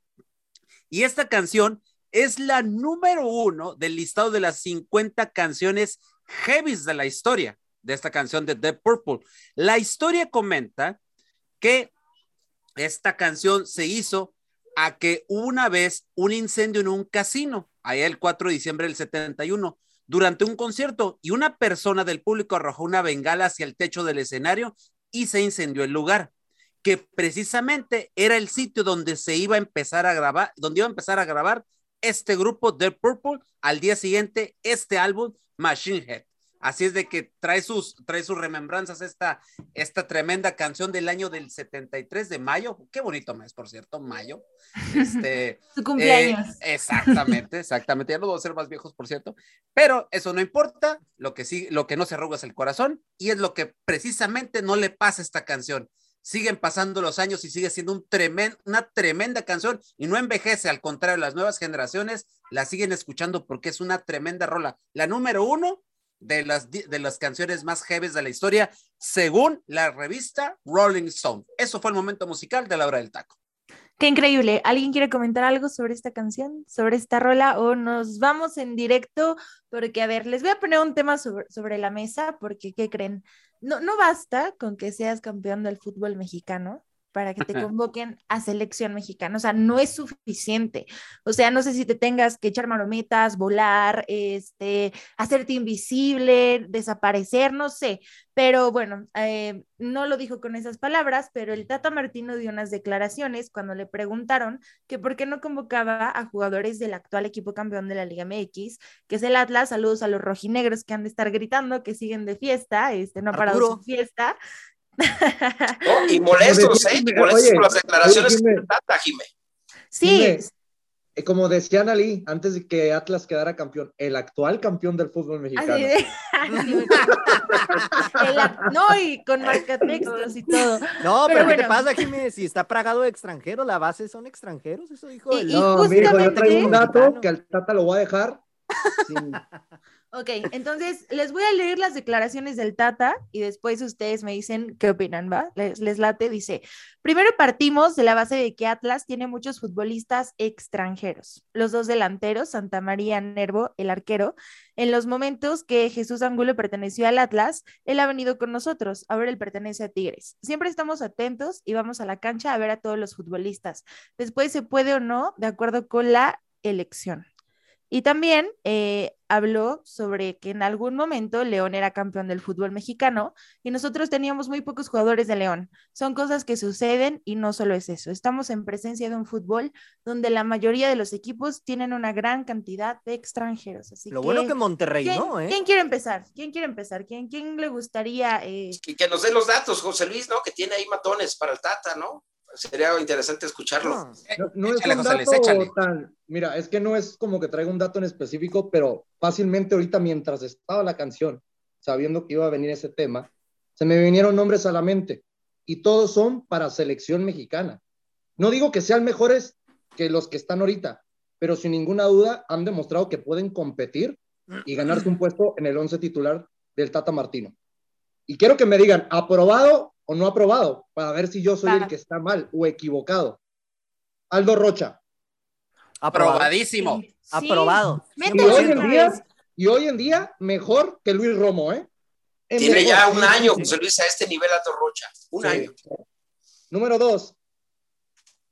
Y esta canción es la número uno del listado de las 50 canciones heavies de la historia de esta canción de Dead Purple. La historia comenta que esta canción se hizo a que una vez un incendio en un casino, allá el 4 de diciembre del 71, durante un concierto y una persona del público arrojó una bengala hacia el techo del escenario y se incendió el lugar, que precisamente era el sitio donde se iba a empezar a grabar, donde iba a empezar a grabar este grupo de Purple al día siguiente este álbum Machine Head. Así es de que trae sus, trae sus remembranzas esta, esta tremenda canción del año del 73 de mayo. Qué bonito mes, por cierto, mayo. Este, [LAUGHS] Su cumpleaños. eh, [LAUGHS] exactamente, exactamente. Ya no vamos a ser más viejos, por cierto. Pero eso no importa. Lo que sí, lo que no se arruga es el corazón. Y es lo que precisamente no le pasa a esta canción. Siguen pasando los años y sigue siendo un una tremenda canción y no envejece. Al contrario, las nuevas generaciones la siguen escuchando porque es una tremenda rola. La número uno de las, de las canciones más heavies de la historia, según la revista Rolling Stone. Eso fue el momento musical de la hora del taco. Qué increíble. ¿Alguien quiere comentar algo sobre esta canción, sobre esta rola? O nos vamos en directo, porque a ver, les voy a poner un tema sobre, sobre la mesa, porque ¿qué creen? No, no basta con que seas campeón del fútbol mexicano para que te convoquen a selección mexicana. O sea, no es suficiente. O sea, no sé si te tengas que echar marometas, volar, este, hacerte invisible, desaparecer, no sé. Pero bueno, eh, no lo dijo con esas palabras, pero el Tata Martino dio unas declaraciones cuando le preguntaron que por qué no convocaba a jugadores del actual equipo campeón de la Liga MX, que es el Atlas. Saludos a los rojinegros que han de estar gritando, que siguen de fiesta, este, no ha parado su fiesta. No, y [LAUGHS] molestos, ¿eh? Y molestos Oye, por las declaraciones oye, Jimé. que trata, Jimé. Sí, Dime, eh, como decía Ali, antes de que Atlas quedara campeón, el actual campeón del fútbol mexicano. Así de- [LAUGHS] Así me- El ac- no, y con marcatextos y todo. No, Pero pero, ¿qué te pasa, Jiménez? Si está plagado de extranjeros, la base son extranjeros, eso dijo Y- el... y No, mijo, yo justamente- traigo un dato que al Tata lo voy a dejar sin- [LAUGHS] Ok, entonces les voy a leer las declaraciones del Tata y después ustedes me dicen qué opinan, ¿va? Les, les late, dice, primero partimos de la base de que Atlas tiene muchos futbolistas extranjeros, los dos delanteros, Santa María Nervo, el arquero, en los momentos que Jesús Angulo perteneció al Atlas, él ha venido con nosotros, ahora él pertenece a Tigres. Siempre estamos atentos y vamos a la cancha a ver a todos los futbolistas. Después se puede o no, de acuerdo con la elección. Y también eh, habló sobre que en algún momento León era campeón del fútbol mexicano y nosotros teníamos muy pocos jugadores de León. Son cosas que suceden y no solo es eso. Estamos en presencia de un fútbol donde la mayoría de los equipos tienen una gran cantidad de extranjeros. Así Lo que, bueno que Monterrey, ¿quién, ¿no? ¿Eh? quién quiere empezar? ¿Quién quiere empezar? ¿Quién, quién le gustaría? eh, Y que nos den los datos, José Luis, ¿no? Que tiene ahí matones para el Tata, ¿no? Sería interesante escucharlo. No. No, no es Échale, un dato échale. tan. Mira, es que no es como que traiga un dato en específico, pero fácilmente ahorita mientras estaba la canción, sabiendo que iba a venir ese tema, se me vinieron nombres a la mente y todos son para selección mexicana. No digo que sean mejores que los que están ahorita, pero sin ninguna duda han demostrado que pueden competir y ganarse un puesto en el once titular del Tata Martino. Y quiero que me digan, ¿aprobado o no aprobado? Para ver si yo soy el que está mal o equivocado. Aldo Rocha. Aprobadísimo. sí. Aprobado. Y hoy en día, y hoy en día, mejor que Luis Romo, ¿eh? Es Tiene mejor. ya un año, José Luis, a este nivel Aldo Rocha. Un sí. año. Número dos,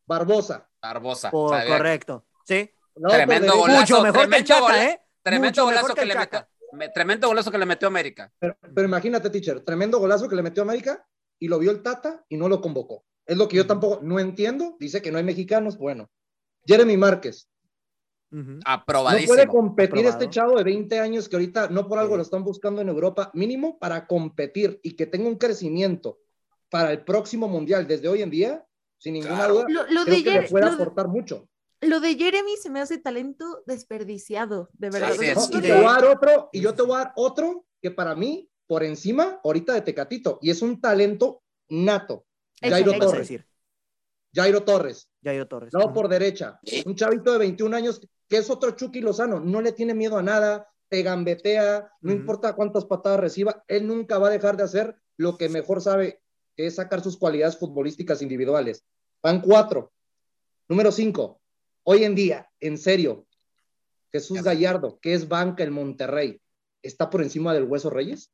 Barbosa. Barbosa. Correcto. Sí. No, Tremendo derecha. golazo. Mucho mejor que el tremendo Chaca, gola- ¿eh? Tremendo golazo que que le metió. me- Tremendo golazo que le metió América. Pero, pero imagínate, teacher, tremendo golazo que le metió a América y lo vio el Tata y no lo convocó. Es lo que yo tampoco no entiendo. Dice que no hay mexicanos. Bueno, Jeremy Márquez. Ujú. No Aprobadísimo. puede competir Aprobado. este chavo de 20 años que ahorita no por algo Sí. lo están buscando en Europa, mínimo para competir y que tenga un crecimiento para el próximo mundial desde hoy en día, sin ninguna Claro. duda, Lo, lo creo de que le puede aportar mucho. lo de Jeremy se me hace talento desperdiciado, de verdad. Es. No, siento y te voy a dar otro, y yo te voy a dar otro que para mí, por encima, ahorita de Tecatito, y es un talento nato. Jairo. Torres. decir. Jairo Torres, Jairo Torres. lado por derecha. Un chavito de 21 años que es otro Chucky Lozano, no le tiene miedo a nada, te gambetea, no importa cuántas patadas reciba, él nunca va a dejar de hacer lo que mejor sabe, que es sacar sus cualidades futbolísticas individuales. Van cuatro. Número cinco, hoy en día, en serio, Jesús Gallardo, que es banca en Monterrey, ¿está por encima del Hueso Reyes?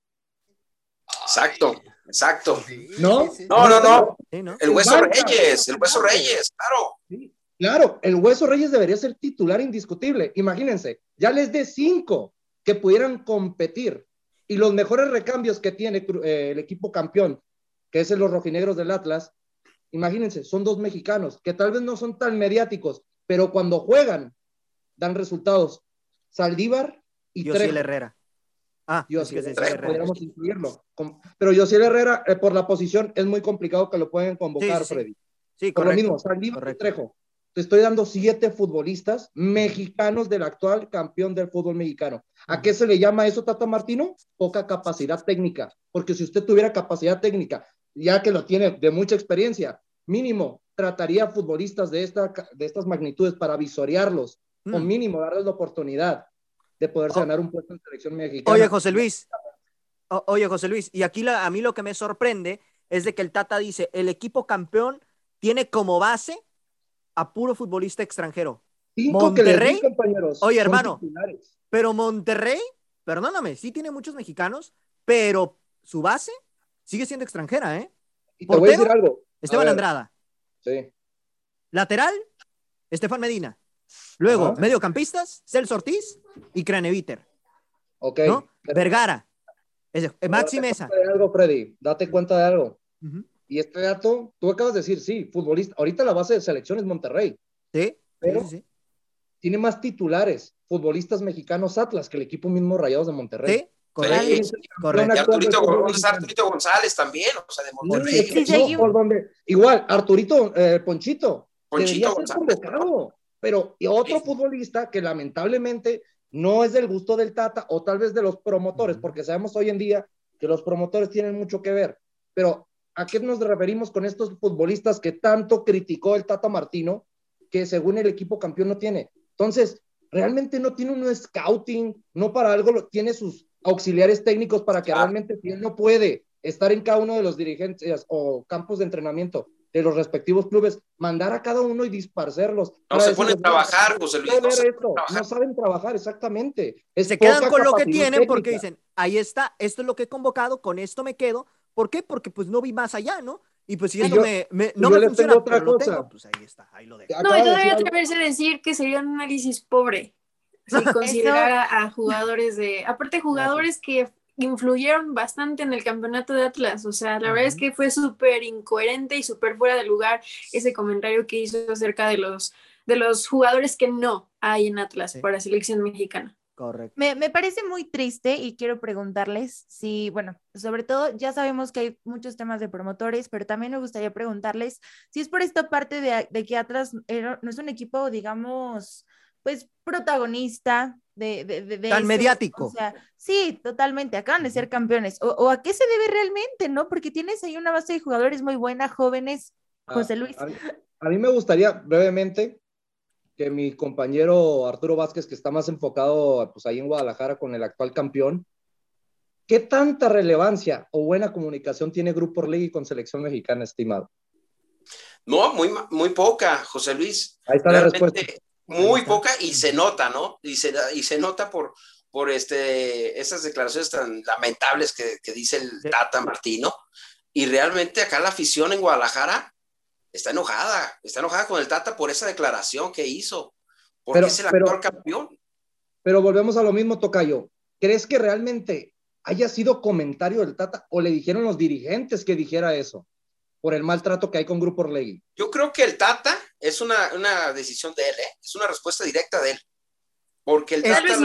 Exacto, exacto. ¿No? No, no, no. El Hueso. Reyes, el Hueso Reyes, claro. Claro, el Hueso Reyes debería ser titular indiscutible. Imagínense, ya les de cinco que pudieran competir y los mejores recambios que tiene eh, el equipo campeón, que es el los rojinegros del Atlas, imagínense, son dos mexicanos que tal vez no son tan mediáticos, pero cuando juegan dan resultados. Saldívar y Yosiel Trejo. Herrera. Ah, Yo es que sí, podríamos incluirlo. Pero Yosiel Herrera, eh, por la posición, es muy complicado que lo pueden convocar, Sí, sí. Freddy. Sí, Por lo correcto. mismo, Saldívar y. Trejo. Te estoy dando siete futbolistas mexicanos del actual campeón del fútbol mexicano. ¿A qué se le llama eso, Tata Martino? Poca capacidad técnica. Porque si usted tuviera capacidad técnica, ya que lo tiene de mucha experiencia, mínimo trataría a futbolistas de, esta, de estas magnitudes para visorearlos, o Mm. mínimo darles la oportunidad de poderse Oh. ganar un puesto en selección mexicana. Oye, José Luis. O- oye, José Luis. Y aquí la- a mí lo que me sorprende es de que el Tata dice, el equipo campeón tiene como base a puro futbolista extranjero. Cinco di, Monterrey. compañeros. Oye, hermano. Pero Monterrey, perdóname, sí tiene muchos mexicanos, pero su base sigue siendo extranjera, ¿eh? Y te voy a decir algo. Esteban Andrada. Sí. Lateral, Estefan Medina. Luego, Ajá. mediocampistas, Celso Ortiz y Craneviter, Ok. Vergara. Ese- eh, Maxi Date Mesa. cuenta de algo, Freddy. Date cuenta de algo. Y este dato, tú acabas de decir, sí, futbolista. Ahorita la base de selección es Monterrey. Sí, Pero- sí, sí, sí. Tiene más titulares, futbolistas mexicanos Atlas, que el equipo mismo Rayados de Monterrey. Sí, correcto, Sí. correcto. Y Arturito, actual del fútbol ¿dónde está mexicano. Arturito González también? O sea, de Monterrey. es que Sí, no, seguimos. por donde, igual, Arturito, eh, Ponchito, Ponchito ser González. Pero y otro Sí. futbolista que lamentablemente no es del gusto del Tata o tal vez de los promotores, porque sabemos hoy en día que los promotores tienen mucho que ver. Pero ¿a qué nos referimos con estos futbolistas que tanto criticó el Tata Martino, que según el equipo campeón no tiene? Entonces, realmente no tiene un scouting, no para algo, lo- tiene sus auxiliares técnicos para que realmente si él no puede estar en cada uno de los dirigentes o campos de entrenamiento de los respectivos clubes, mandar a cada uno y disparcerlos. No se ponen a "Mira, trabajar, José Luis. No se esto". ponen a trabajar. No saben trabajar, exactamente. Es Se quedan con lo que tienen porque dicen, ahí está, esto es lo que he convocado, con esto me quedo. ¿Por qué? Porque pues no vi más allá, ¿no? Y pues si Y esto yo- me, me- no yo me funciona, tengo otra pero lo tengo, pues ahí está, ahí lo dejo. No, y todavía atreverse a decir que sería un análisis pobre. [LAUGHS] Si considerara a jugadores de. Aparte, jugadores que influyeron bastante en el campeonato de Atlas. O sea, la verdad es que fue súper incoherente y súper fuera de lugar ese comentario que hizo acerca de los, de los jugadores que no hay en Atlas Sí. para selección mexicana. Correcto. Me, me parece muy triste y quiero preguntarles si, bueno, sobre todo ya sabemos que hay muchos temas de promotores, pero también me gustaría preguntarles si es por esta parte de, de que Atlas no es un equipo, digamos, pues protagonista de, de, de- de Tan eso. mediático. O sea, sí, totalmente, acaban de ser campeones. O, o a qué se debe realmente, ¿no? Porque tienes ahí una base de jugadores muy buena, jóvenes. José Luis. A, a mí- a mí me gustaría brevemente que mi compañero Arturo Vázquez, que está más enfocado pues, ahí en Guadalajara con el actual campeón, ¿qué tanta relevancia o buena comunicación tiene Grupo Orlegui con selección mexicana, estimado? No, muy, muy poca, José Luis. Ahí está la respuesta. Muy poca y se nota, ¿no? Y se, y se nota por, por este, esas declaraciones tan lamentables que, que dice el. Tata Martino. Y realmente acá la afición en Guadalajara está enojada, está enojada con el Tata por esa declaración que hizo, porque es el actual campeón. Pero volvemos a lo mismo, Tocayo. ¿Crees que realmente haya sido comentario del Tata o le dijeron los dirigentes que dijera eso por el maltrato que hay con Grupo Orlegui? Yo creo que el Tata es una, una decisión de él, ¿eh? es una respuesta directa de él. Porque el Tata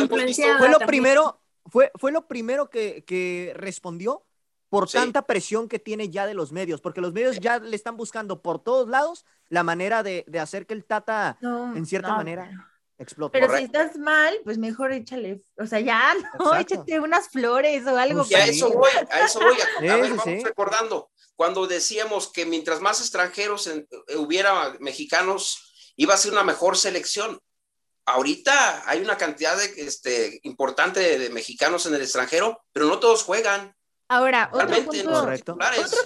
fue lo primero, fue, fue lo primero que, que respondió por tanta presión que tiene ya de los medios, porque los medios ya le están buscando por todos lados la manera de, de hacer que el Tata, en cierta manera, explote. Pero si estás mal, pues mejor échale, o sea, ya, [LAUGHS] no, échate unas flores o algo. Pues [LAUGHS] a eso voy, a eso voy. A, ver, vamos recordando, cuando decíamos que mientras más extranjeros eh, hubiera mexicanos, iba a ser una mejor selección. Ahorita hay una cantidad de, este, importante de mexicanos en el extranjero, pero no todos juegan. Ahora, otro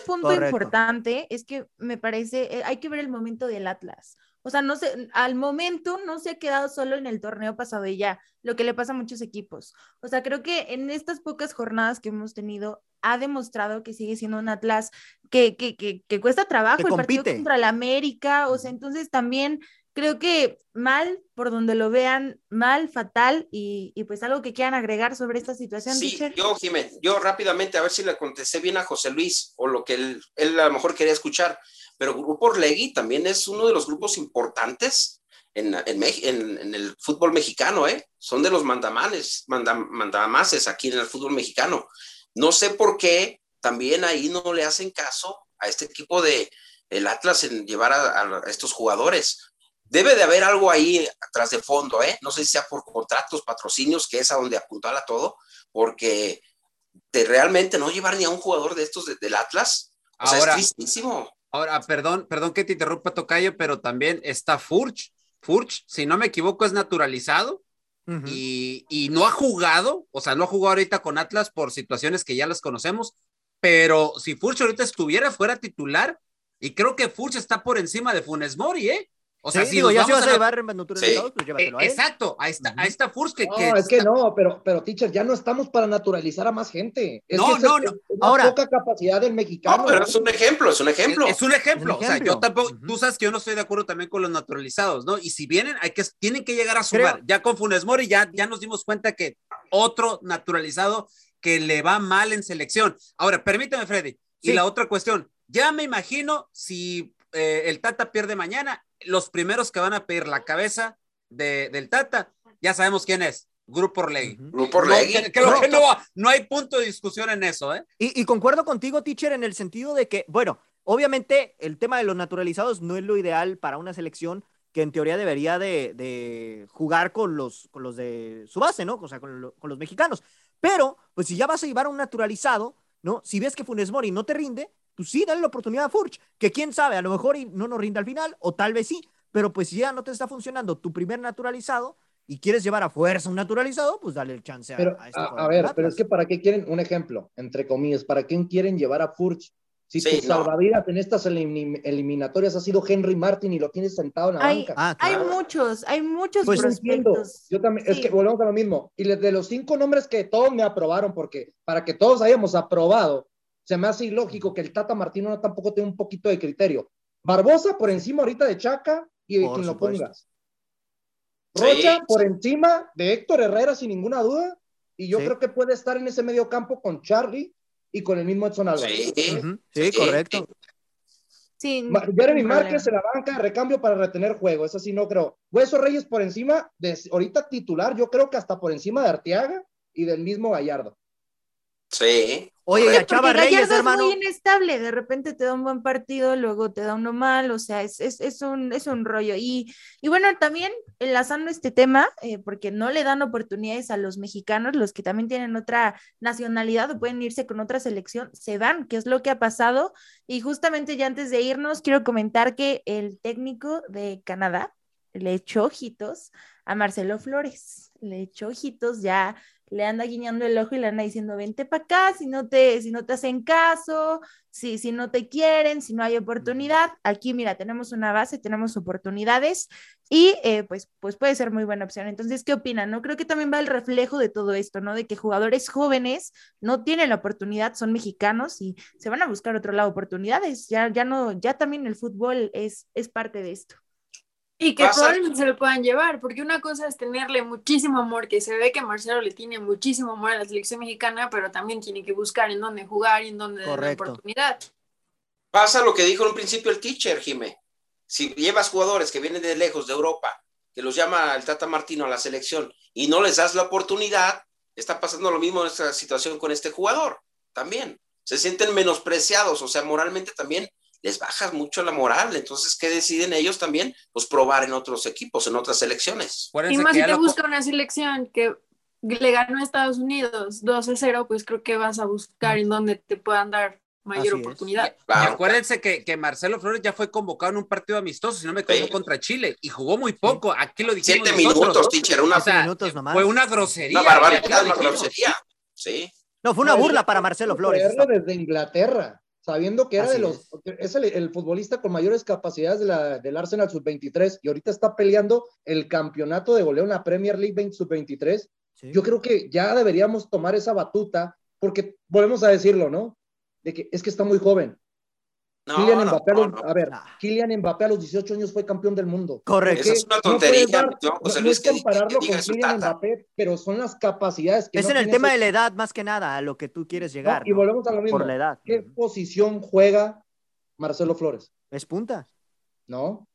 punto, importante es que me parece, eh, hay que ver el momento del Atlas. O sea, no sé, al momento no se ha quedado solo en el torneo pasado y ya, lo que le pasa a muchos equipos. O sea, creo que en estas pocas jornadas que hemos tenido, ha demostrado que sigue siendo un Atlas que, que, que, que cuesta trabajo el partido contra el América. O sea, entonces también creo que mal, por donde lo vean, mal, fatal, y, pues algo que quieran agregar sobre esta situación. Sí, yo, Jiménez, yo rápidamente, a ver si le contesté bien a José Luis, o lo que él, él a lo mejor quería escuchar, pero Grupo Orlegui también es uno de los grupos importantes en, en, en, el fútbol mexicano, ¿eh? Son de los mandamanes, mandamases aquí en el fútbol mexicano. No sé por qué también ahí no le hacen caso a este equipo de el Atlas en llevar a estos jugadores Debe de haber algo ahí atrás de fondo, ¿eh? No sé si sea por contratos, patrocinios, que es a donde apuntala todo, porque de realmente no llevar ni a un jugador de estos del Atlas, o sea, es tristísimo. Ahora, perdón, perdón que te interrumpa, Tocayo, pero también está Furch. Furch, si no me equivoco, es naturalizado y, y, no ha jugado, o sea, no ha jugado ahorita con Atlas por situaciones que ya las conocemos, pero si Furch ahorita estuviera fuera titular, y creo que Furch está por encima de Funes Mori, ¿eh? O sea, si digo, ya si vas a, llevar naturalizados, pues llévatelo a él. Exacto, ahí está, ahí está Furs que, No, es que no, pero, pero, teacher, ya no estamos para naturalizar a más gente. Es no, que no, no. Ahora, poca capacidad del mexicano. No, pero es un ejemplo, es un ejemplo. Es, un ejemplo. O sea, yo tampoco, tú sabes que yo no estoy de acuerdo también con los naturalizados, ¿no? Y si vienen, hay que, tienen que llegar a sumar. Ya con Funes Mori ya, ya nos dimos cuenta que otro naturalizado que le va mal en selección. Ahora, permíteme, Freddy. Y la otra cuestión, ya me imagino si eh, el Tata pierde mañana, los primeros que van a pedir la cabeza de, del Tata, ya sabemos quién es. Grupo Orlegui. Grupo Orlegui. Creo que no, no, hay punto de discusión en eso, ¿eh? Y, concuerdo contigo, teacher, en el sentido de que, bueno, obviamente el tema de los naturalizados no es lo ideal para una selección que en teoría debería de, jugar con los, con los de su base, ¿no? O sea, con, con, los mexicanos. Pero, pues si ya vas a llevar a un naturalizado, ¿no? Si ves que Funes Mori no te rinde, pues sí, dale la oportunidad a Furch, que quién sabe, a lo mejor no nos rinde al final, o tal vez sí, pero pues si ya no te está funcionando tu primer naturalizado y quieres llevar a fuerza un naturalizado, pues dale el chance a, a, este a, ver, pero es que para qué quieren, un ejemplo, entre comillas, ¿para quién quieren llevar a Furch? Si tu salvavidas en estas eliminatorias ha sido Henry Martin y lo tienes sentado en la banca. Ah, hay muchos, hay muchos pues prospectos. Yo también, es que volvemos a lo mismo. Y de los cinco nombres que todos me aprobaron, porque para que todos hayamos aprobado, se me hace ilógico que el Tata Martino no tampoco tenga un poquito de criterio. Barbosa por encima ahorita de Chaca y de quien lo pongas. Rocha por encima de Héctor Herrera sin ninguna duda. Y yo creo que puede estar en ese medio campo con Charlie y con el mismo Edson Álvarez. Sí, correcto. Sí, Jeremy Márquez en la banca de recambio para retener juego, eso sí no creo. Hueso Reyes por encima de ahorita titular, yo creo que hasta por encima de Arteaga y del mismo Gallardo. Sí. Oye, ya Chava Reyes, hermano. Es muy inestable, de repente te da un buen partido, luego te da uno mal, o sea, es, es, es un, es un rollo. Y, y, bueno, también enlazando este tema, eh, porque no le dan oportunidades a los mexicanos, los que también tienen otra nacionalidad o pueden irse con otra selección, se van, que es lo que ha pasado. Y justamente ya antes de irnos, quiero comentar que el técnico de Canadá le echó ojitos a Marcelo Flores, le echó ojitos ya le anda guiñando el ojo y le anda diciendo, vente para acá, si no te, si no te hacen caso, si, si no te quieren, si no hay oportunidad, aquí mira, tenemos una base, tenemos oportunidades y eh, pues, pues puede ser muy buena opción. Entonces, ¿qué opinan? No creo que también va el reflejo de todo esto, ¿no? De que jugadores jóvenes no tienen la oportunidad, son mexicanos y se van a buscar otro lado oportunidades. Ya, ya no, ya también el fútbol es, es parte de esto. Y que probablemente se lo puedan llevar, porque una cosa es tenerle muchísimo amor, que se ve que Marcelo le tiene muchísimo amor a la selección mexicana, pero también tiene que buscar en dónde jugar y en dónde dar oportunidad. Pasa lo que dijo en un principio el teacher, Jimé. Si llevas jugadores que vienen de lejos, de Europa, que los llama el Tata Martino a la selección y no les das la oportunidad, está pasando lo mismo en esta situación con este jugador también. Se sienten menospreciados, o sea, moralmente también les bajas mucho la moral. Entonces, ¿qué deciden ellos también? Pues probar en otros equipos, en otras selecciones. y más si te busca una selección que le ganó a Estados Unidos 2 0, pues creo que vas a buscar en donde te puedan dar mayor oportunidad. acuérdense que, que, Marcelo Flores ya fue convocado en un partido amistoso, si no me equivoco, contra Chile, y jugó muy poco. Aquí lo dijimos. Siete minutos, teacher, una, minutos nomás. Fue una grosería. Una barbaridad, una grosería. Sí. No, fue una burla para Marcelo Flores. Desde Inglaterra sabiendo que era de los, es, el, futbolista con mayores capacidades de la, del Arsenal sub-23 y ahorita está peleando el campeonato de goleo en la Premier League sub-23, yo creo que ya deberíamos tomar esa batuta porque volvemos a decirlo, ¿no? De que es que está muy joven. Kylian Mbappé, a ver, Kylian Mbappé a los 18 años fue campeón del mundo. Correcto. Esa es una tontería. No, es compararlo con Kylian Mbappé, pero son las capacidades que Es en el tema de la edad más que nada, a lo que tú quieres llegar. y volvemos a lo mismo. Por la edad. ¿Qué posición juega Marcelo Flores? Es punta. ¿No?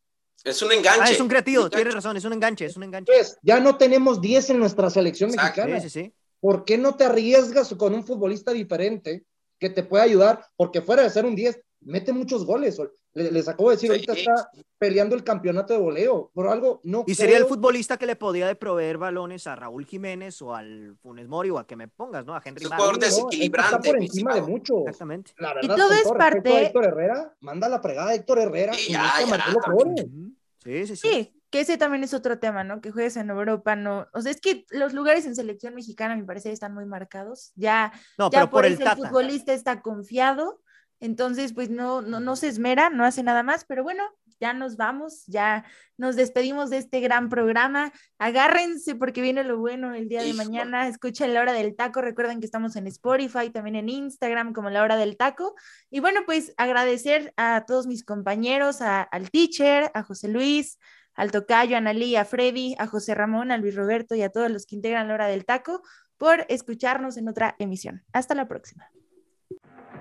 Es un enganche. Ah, es un creativo, tienes razón, es un enganche, es un enganche. Pues, ya no tenemos 10 en nuestra selección mexicana. Sí, sí, sí. ¿Por qué no te arriesgas con un futbolista diferente que te pueda ayudar? Porque fuera de ser un 10, mete muchos goles. Les, acabo de decir, ahorita está peleando el campeonato de voleo. Por algo no. Y sería el futbolista que le podía de proveer balones a Raúl Jiménez o al Funes Mori o a que me pongas, ¿no? A Henry Martin. desequilibrante. Está por encima de mucho. Exactamente. y todo es parte. Héctor Herrera, manda la fregada a Héctor Herrera. Sí, sí, sí, sí. que ese también es otro tema, ¿no? Que juegues en Europa, no. O sea, es que los lugares en selección mexicana, me parece, están muy marcados. Ya, no, ya por, el, el futbolista está confiado entonces, pues no, no, no se esmera, no hace nada más, pero bueno, ya nos vamos, ya nos despedimos de este gran programa. Agárrense porque viene lo bueno el día de mañana. Escuchen la hora del taco. Recuerden que estamos en Spotify, también en Instagram como la hora del taco. Y bueno, pues agradecer a todos mis compañeros, al teacher, a José Luis, al tocayo, a Analí, a Freddy, a José Ramón, a Luis Roberto y a todos los que integran la hora del taco por escucharnos en otra emisión. Hasta la próxima.